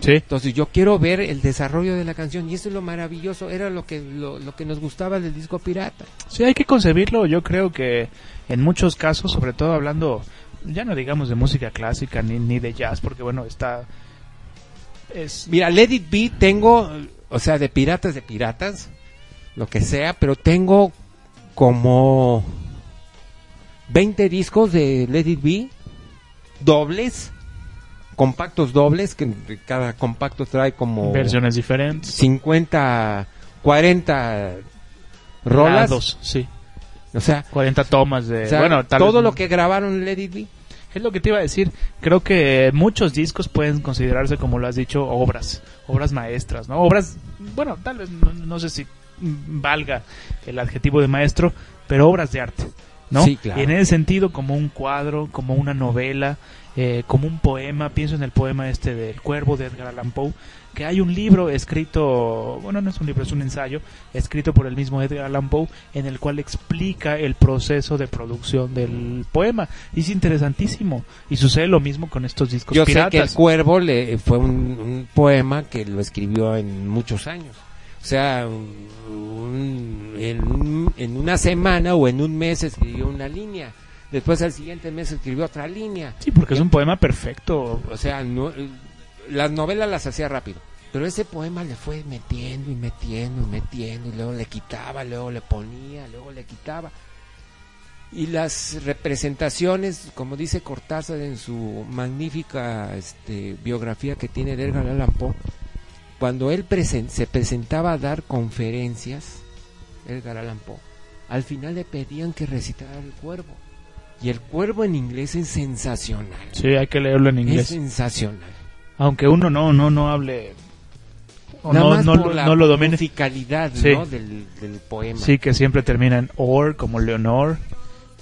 Sí. Entonces yo quiero ver el desarrollo de la canción y eso es lo maravilloso, era lo que lo, lo que nos gustaba del disco pirata. Sí, hay que concebirlo. Yo creo que en muchos casos, sobre todo hablando, ya no digamos de música clásica ni, ni de jazz, porque bueno, está. Es, Mira, Let It Be tengo, o sea, de piratas de piratas, lo que sea, pero tengo como 20 discos de Let It Be, dobles, compactos dobles, que cada compacto trae como versiones diferentes. 50, 40 rolas. Lados, sí. O sea, 40 tomas de. o sea, bueno, tal todo vez- lo que grabaron en Let It Be. Es lo que te iba a decir. Creo que muchos discos pueden considerarse, como lo has dicho, obras. Obras maestras, ¿no? Obras. Bueno, tal vez no, no sé si valga el adjetivo de maestro, pero obras de arte. ¿no? Sí, claro. Y en ese sentido, como un cuadro, como una novela, eh, como un poema, pienso en el poema este del Cuervo de Edgar Allan Poe, que hay un libro escrito, bueno, no es un libro, es un ensayo, escrito por el mismo Edgar Allan Poe, en el cual explica el proceso de producción del poema. Y es interesantísimo. Y sucede lo mismo con estos discos Yo sé piratas. que el cuervo le fue un, un poema que lo escribió en muchos años. O sea, un- en, un- en una semana o en un mes escribió una línea. Después al siguiente mes escribió otra línea. Sí, porque es un poema perfecto. O sea, no, las novelas las hacía rápido. Pero ese poema le fue metiendo y metiendo y metiendo y luego le quitaba, luego le ponía, luego le quitaba. Y las representaciones, como dice Cortázar en su magnífica este, biografía que tiene de Edgar Allan Poe, cuando él presen- se presentaba a dar conferencias, Edgar Allan Poe, al final le pedían que recitara el cuervo. Y el cuervo en inglés es sensacional. Sí, hay que leerlo en Es inglés. sensacional. Aunque uno no no no hable o Nada no, más no, por lo- la no lo domine. musicalidad Sí. ¿no? del, del poema. Sí, que siempre termina en or, como Leonor,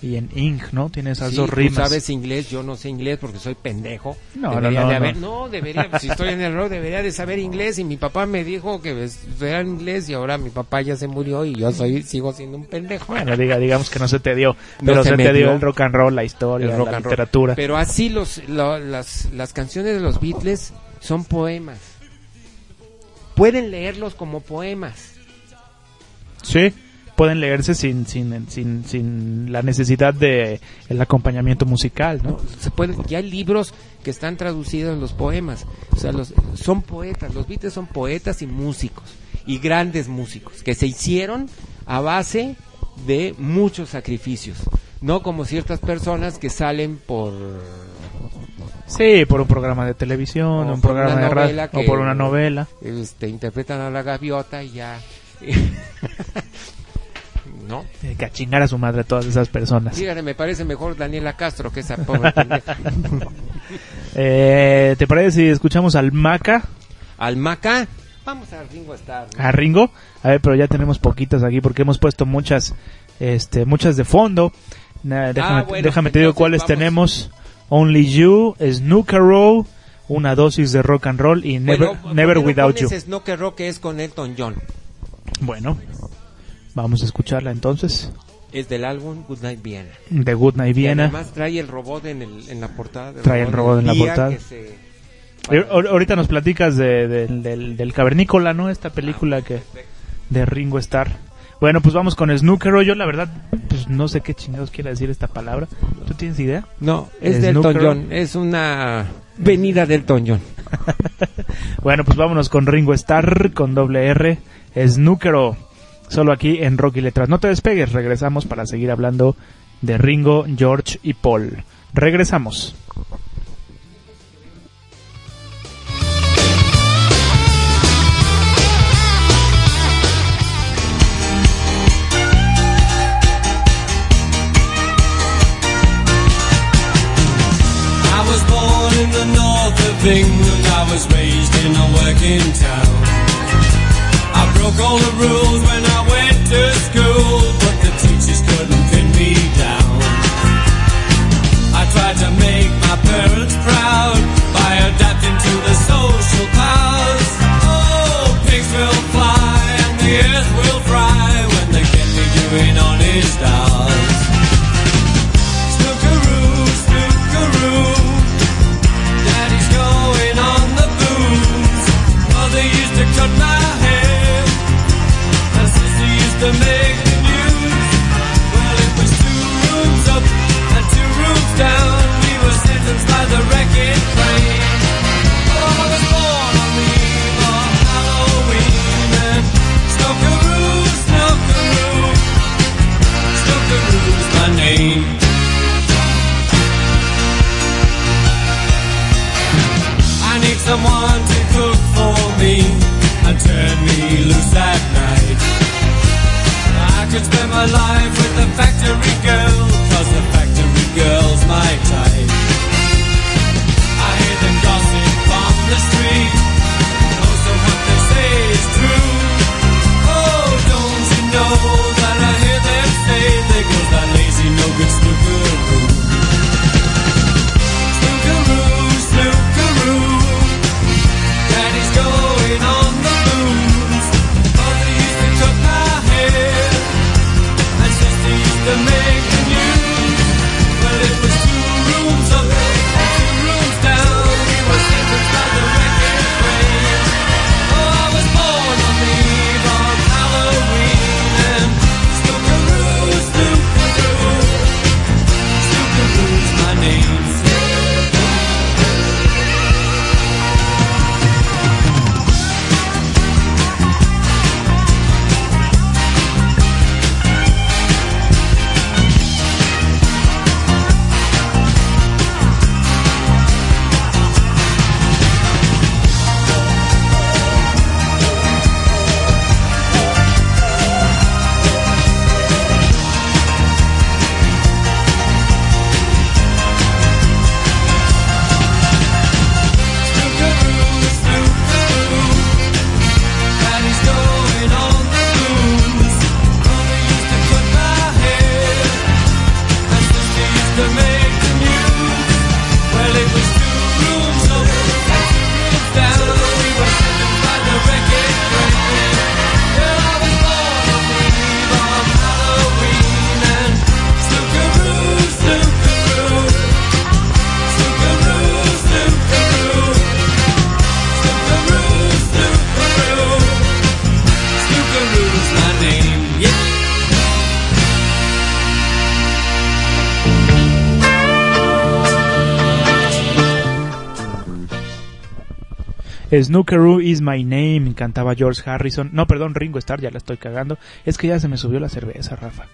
y en ing, ¿no? Tiene esas Sí, dos tú rimas. sabes inglés, yo no sé inglés porque soy pendejo. No, debería no, no, de haber, no. no, debería, si estoy en el error, debería de saber [laughs] inglés y mi papá me dijo que estudiara inglés y ahora mi papá ya se murió y yo soy sigo siendo un pendejo. Bueno, diga, digamos que no se te dio, No pero se se, me te dio dio. el rock and roll, la historia, rock la and roll. literatura. Pero así los, lo- las, las canciones de los Beatles son poemas. Pueden leerlos como poemas. Sí, pueden leerse sin, sin, sin, sin la necesidad de el acompañamiento musical, ¿no? ¿no? Se puede, ya hay libros que están traducidos en los poemas. O sea, los, son poetas. Los Beatles son poetas y músicos. Y grandes músicos. Que se hicieron a base de muchos sacrificios. No como ciertas personas que salen por... Sí, por un programa de televisión, O un programa de radio, o por una novela. Este, interpretan a la gaviota y ya... [laughs] ¿No? Eh, Que a chingar a su madre todas esas personas. Fíjate, me parece mejor Daniela Castro que esa pobre [laughs] pendeja. [laughs] Eh, ¿Te parece si escuchamos al Maca, Al Maca, vamos a Ringo Starr. ¿no? a Ringo? A ver, pero ya tenemos poquitas aquí porque hemos puesto muchas, este, muchas de fondo. Na- déjame Ah, bueno, déjame te digo cuáles vamos. tenemos. Only You, Snooker Row, una dosis de rock and roll y Never, Bueno, ¿por Never Without You. Snooker Rock que es con Elton John. Bueno, vamos a escucharla entonces. Es del álbum Goodnight Vienna. De Good Night Y Vienna. además trae el robot en, el, en la portada. del Trae el robot en la portada. se- Eh, ahor- Ahorita nos platicas de, de- del, del Cavernícola, ¿no? Esta película que de Ringo Starr. Bueno, pues vamos con Snooker Row. Yo la verdad, pues no sé qué chingados quiere decir esta palabra. ¿Tú tienes idea? No, es de Snooker Elton Rock. John. Es una venida de Elton John. [laughs] Bueno, pues vámonos con Ringo Starr, con doble R, Snookero, solo aquí en Rocky Letras. No te despegues, regresamos para seguir hablando de Ringo, George y Paul. Regresamos. England. I was raised in a working town. I broke all the rules when I to school, but the teachers couldn't pin me down. I tried to make my parents proud by adapting to the social clouds. Oh, pigs will fly and the earth will fry when they get doing. Someone to cook for me and turn me loose. Could spend my life with the factory girl, Snookeroo is my name, cantaba George Harrison. No, perdón, Ringo Starr, ya la estoy cagando. Es que ya se me subió la cerveza, Rafa.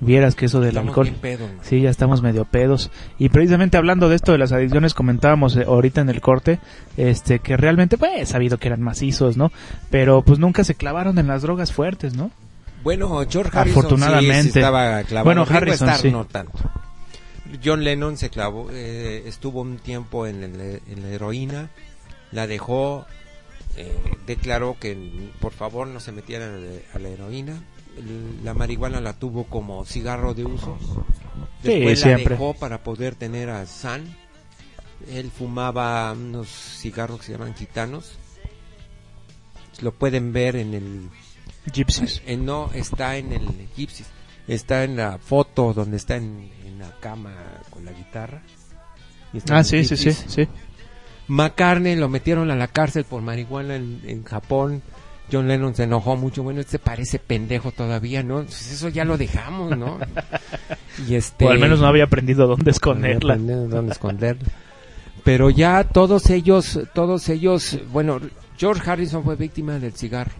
Vieras que eso del Estamos alcohol. man. Sí, ya estamos medio pedos. Y precisamente hablando de esto de las adicciones, comentábamos eh, ahorita en el corte, este, que realmente, pues, he sabido que eran macizos, ¿no? Pero pues nunca se clavaron en las drogas fuertes, ¿no? Bueno, George Harrison Afortunadamente. sí, sí estaba clavado. Bueno, Ringo Harrison, Starr sí. no tanto. John Lennon se clavó, eh, estuvo un tiempo en, el- en la heroína, la dejó, eh, declaró que por favor no se metiera a la, heroína. La marihuana la tuvo como cigarro de uso. Sí, Después la dejó para poder tener a San. Él fumaba unos cigarros que se llaman gitanos. Lo pueden ver en el Gypsies. eh, no está en el Gypsies, está en la foto donde está en, en la cama con la guitarra. Ah, sí, sí, sí, sí. McCartney lo metieron a la cárcel por marihuana en, en Japón. John Lennon se enojó mucho. Bueno, este parece pendejo todavía, ¿no? Pues eso ya lo dejamos, ¿no? [laughs] y este, O al menos no había aprendido dónde no había esconderla. aprendido dónde esconderla. Pero ya todos ellos, todos ellos, bueno, George Harrison fue víctima del cigarro.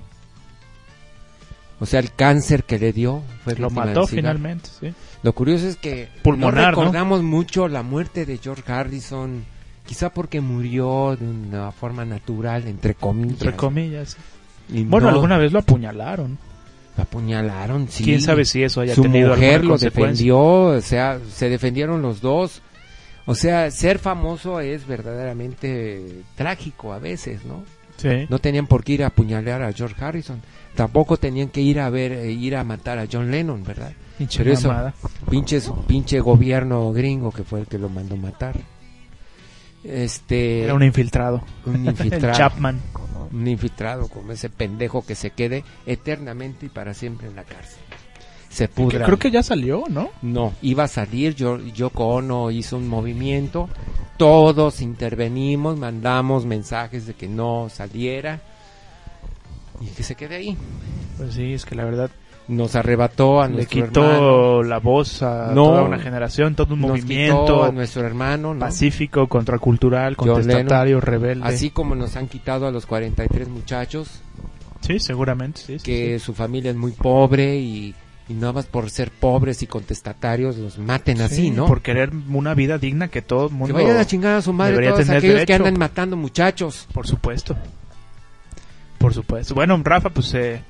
O sea, el cáncer que le dio fue Lo mató finalmente, sí. Lo curioso es que Pulmonar, no ¿no? recordamos mucho la muerte de George Harrison, quizá porque murió de una forma natural, entre comillas. Entre comillas. Y Bueno, no, alguna vez lo apuñalaron. lo apuñalaron, sí. Quién sabe si eso haya Su tenido mujer lo defendió, o sea, se defendieron los dos. O sea, ser famoso es verdaderamente trágico a veces, ¿no? Sí. No tenían por qué ir a apuñalar a George Harrison. Tampoco tenían que ir a ver, eh, ir a matar a John Lennon, ¿verdad? Pinche Pero eso, mamada. pinches, pinche gobierno gringo que fue el que lo mandó matar. Este, Era un infiltrado. un [laughs] El Chapman. un infiltrado como ese pendejo que se quede eternamente y para siempre en la cárcel. Se pudra. creo que ya salió, ¿no? No, iba a salir, yo, Yoko Ono hizo un movimiento, todos intervenimos, mandamos mensajes de que no saliera y que se quede ahí. Pues sí, es que la verdad. Nos arrebató a Le nuestro quitó hermano, la voz a No. toda una generación, todo un nos movimiento quitó a nuestro hermano, ¿no? pacífico, contracultural, contestatario, rebelde. Así como nos han quitado a los 43 muchachos, Sí, seguramente, sí. que sí. su familia es muy pobre y, y nada más por ser pobres y contestatarios los maten así, Sí, ¿no? Por querer una vida digna que todo el Que mundo... vayan a chingar a su madre todos tener aquellos que derecho. andan matando muchachos. Por supuesto. Por supuesto. Bueno, Rafa, pues eh,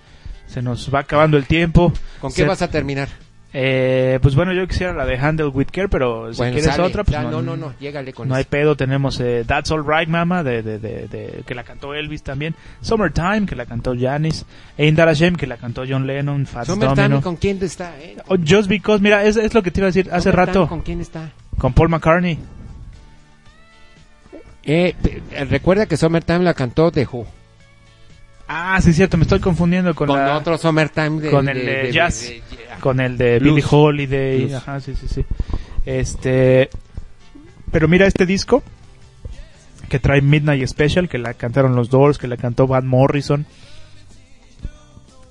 se nos va acabando el tiempo. ¿Con Se- qué vas a terminar? Eh, pues bueno, yo quisiera la de Handle with Care, pero si Bueno, quieres sale. otra, pues Ya, no, no, no, no, llégale con no hay eso. pedo. Tenemos eh, That's All Right Mama, de, de, de, de- que la cantó Elvis también. Summertime, que la cantó Janis. Ain't That a Shame, que la cantó John Lennon. Fats Summertime, Domino. ¿con quién está? Eh? Oh, Just Because, mira, es, es lo que te iba a decir hace rato. ¿Con quién está? Con Paul McCartney. Eh, eh, recuerda que Summertime la cantó The Who. Ah, sí, cierto, me estoy confundiendo con, Con, la- otro Summertime de, con el de jazz. de- con el de Blues. Billie Holiday. Blues. Ajá, sí, sí, sí. Este, pero mira este disco que trae Midnight Special, que la cantaron los Doors, que la cantó Van Morrison.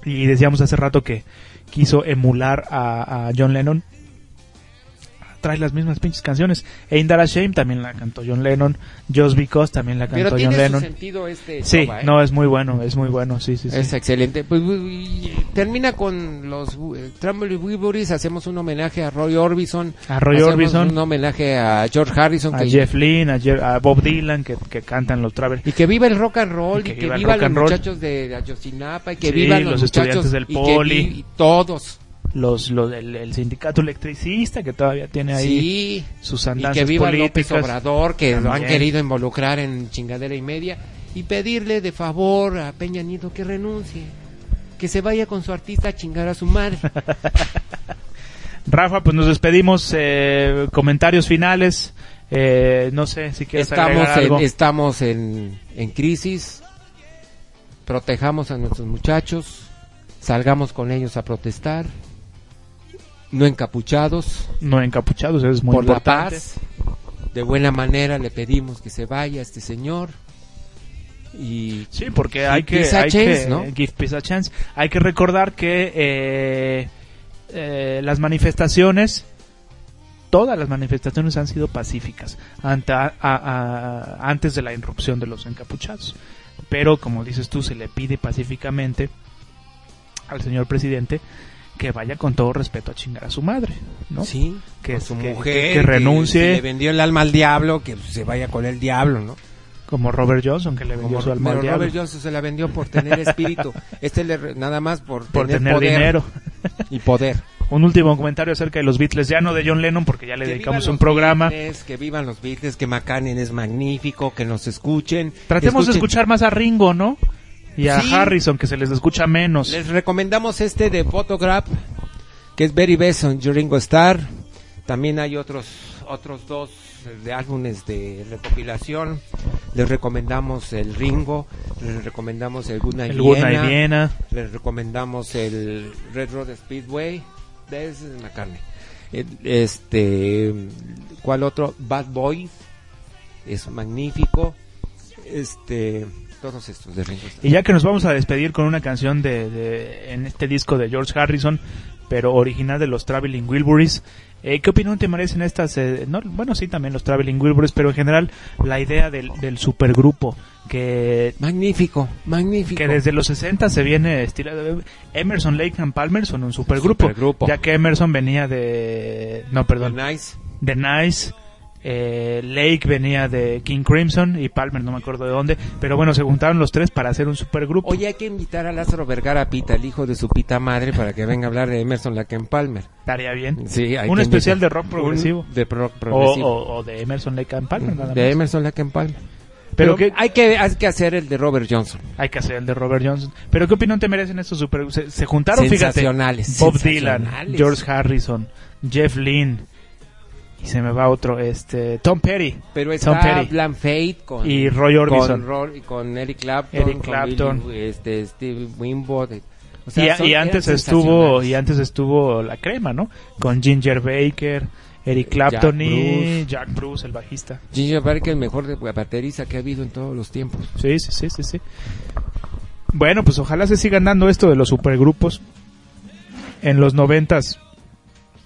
Y decíamos hace rato que quiso emular a, a John Lennon. Trae las mismas pinches canciones. Ain't That a Shame también la cantó John Lennon. Just Because también la Pero cantó tiene John su Lennon. sentido este Sí, ¿eh? no, es muy bueno, es muy bueno, sí, sí, sí. Es excelente. Pues termina con los uh, Tremble Wilburys, hacemos un homenaje a Roy Orbison, A Roy hacemos Orbison. un homenaje a George Harrison a que- Jeff Lynne, a, a Bob Dylan, que, que cantan los Travel. y que viva el rock and roll Y que y que viva el viva rock los and roll. muchachos de Ayotzinapa y que Sí, vivan los, los muchachos estudiantes del y que poli. vi- y todos. Los, los, el, el sindicato electricista que todavía tiene ahí Sí. sus Y andanzas que viva López. Obrador, que lo han querido involucrar en chingadera y media, y pedirle de favor a Peña Nieto que renuncie, que se vaya con su artista a chingar a su madre. [laughs] Rafa, pues nos despedimos. eh, comentarios finales. Eh, no sé si quieres estamos en, algo. estamos en, en crisis, protejamos a nuestros muchachos, salgamos con ellos a protestar, no encapuchados, No encapuchados, es muy por importante. la paz, de buena manera le pedimos que se vaya este señor y Sí, porque hay que, hay chance, que ¿no? give peace a chance. Hay que recordar que eh, eh, las manifestaciones, todas las manifestaciones han sido pacíficas ante- a- a- antes de la irrupción de los encapuchados. Pero como dices tú, se le pide pacíficamente al señor presidente que vaya con todo respeto a chingar a su madre, ¿no? sí, Que- su que- mujer que renuncie. si le vendió el alma al diablo, que se vaya con el diablo, ¿no? Como Robert Johnson que le vendió Como su alma al pero diablo Robert Johnson se la vendió por tener espíritu, [laughs] este le re- nada más por, por tener, tener poder dinero. y poder. Un último comentario acerca de los Beatles, ya no de John Lennon porque ya le Que dedicamos un programa. Beatles, que vivan los Beatles, que McCartney es magnífico, que nos escuchen. Tratemos de escuchar más a Ringo, ¿no? Y a Sí. Harrison, que se les escucha menos. Les recomendamos este de Photograph, que es Very Best on Ringo Star. También hay otros otros dos de álbumes de recopilación. Les recomendamos el Ringo, les recomendamos el Night Viena, Viena. les recomendamos el Red Road Speedway de es McCartney. El- Este, ¿cuál otro? Bad Boy es magnífico. Este, todos estos de Ringo Starr. Y ya que nos vamos a despedir con una canción de, de- en este disco de George Harrison, pero original de los Traveling Wilburys. Eh, ¿Qué opinión te merecen estas? eh, no, bueno, sí, también los Traveling Wilburys, pero en general la idea del, del supergrupo que Magnífico, magnífico. que desde los 60 se viene estilado. Emerson, Lake and Palmer son un supergrupo, Supergrupo. ya que Emerson venía de no, perdón, Nice. de Nice, eh, Lake venía de King Crimson y Palmer no me acuerdo de dónde, pero bueno, se juntaron los tres para hacer un supergrupo. Oye, hay que invitar a Lázaro Vergara Pita, el hijo de su pita madre, para que venga a hablar de Emerson Lake Palmer. Estaría bien. Sí, hay un que especial de rock progresivo. Un de rock progresivo. o- o de Emerson Lake Palmer, nada de. Emerson Lake Palmer. Pero Pero, que hay que hay que hacer el de Robert Johnson. hay que hacer el de Robert Johnson. Pero ¿qué opinión te merecen estos super? Se, se juntaron, fíjate. Sensacionales, Bob Dylan. George Harrison, Jeff Lynne y se me va otro, este Tom Petty. Pero Tom está Petty. Bland Fate con Y Roy Orbison. con, con Eric Clapton, Eric con Clapton. Billy- este Steve Winwood. O y, sea, y eran antes estuvo y antes estuvo la crema, ¿no? Con Ginger Baker, Eric Clapton Jack y Bruce. Jack Bruce, el bajista. Ginger Baker, el mejor de baterista que ha habido en todos los tiempos. Sí, sí, sí, sí, sí. Bueno, pues ojalá se sigan dando esto de los supergrupos. en los noventas,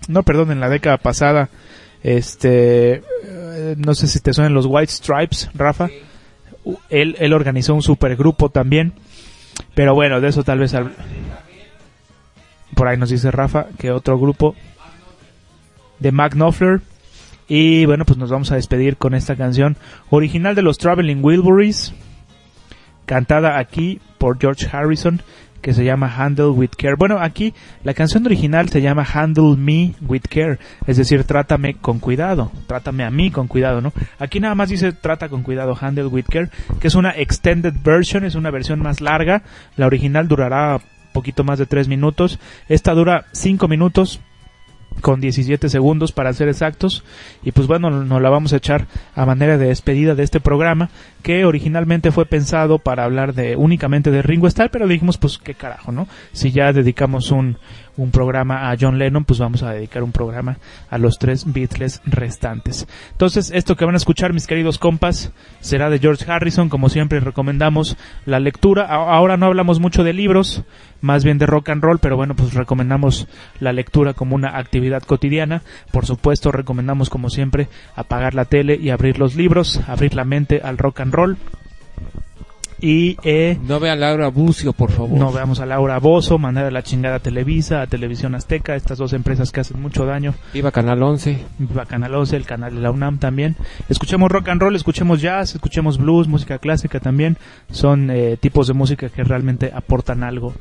no, perdón, en la década pasada, este, eh, no sé si te suenan los White Stripes, Rafa. Él, él organizó un supergrupo también, pero bueno, de eso tal vez al- por ahí nos dice Rafa que otro grupo de Mac Knopfler. Y bueno, pues nos vamos a despedir con esta canción original de los Traveling Wilburys, cantada aquí por George Harrison, que se llama Handle with Care. Bueno, aquí la canción original se llama Handle Me with Care, es decir, trátame con cuidado, trátame a mí con cuidado, ¿no? Aquí nada más dice trata con cuidado, Handle with Care, que es una extended version, es una versión más larga, la original durará poquito más de 3 minutos, esta dura 5 minutos con 17 segundos para ser exactos. Y pues bueno nos la vamos a echar a manera de despedida de este programa que originalmente fue pensado para hablar de únicamente de Ringo Starr pero dijimos pues qué carajo no si ya dedicamos un un programa a John Lennon pues vamos a dedicar un programa a los tres Beatles restantes entonces esto que van a escuchar mis queridos compas será de George Harrison como siempre recomendamos la lectura ahora no hablamos mucho de libros más bien de rock and roll, pero bueno, pues recomendamos la lectura como una actividad cotidiana. Por supuesto, recomendamos como siempre apagar la tele y abrir los libros, abrir la mente al rock and roll. Y eh, No vea a Laura Bucio, por favor. no veamos a Laura Bozo, mandar a la chingada a Televisa, a Televisión Azteca, estas dos empresas que hacen mucho daño. Viva Canal 11. Viva Canal 11, el canal de la UNAM también. Escuchemos rock and roll, escuchemos jazz, escuchemos blues, música clásica también. Son eh, tipos de música que realmente aportan algo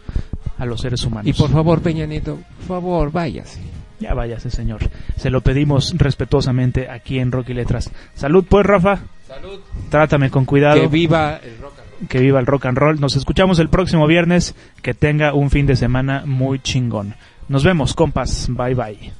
a los seres humanos. Y por favor, Peña Nieto, por favor, váyase. Ya váyase, señor. Se lo pedimos respetuosamente aquí en Rock y Letras. Salud, pues, Rafa. Salud. Trátame con cuidado. Que viva el rock. Que viva el rock and roll. Nos escuchamos el próximo viernes. Que tenga un fin de semana muy chingón. Nos vemos, compas. Bye bye.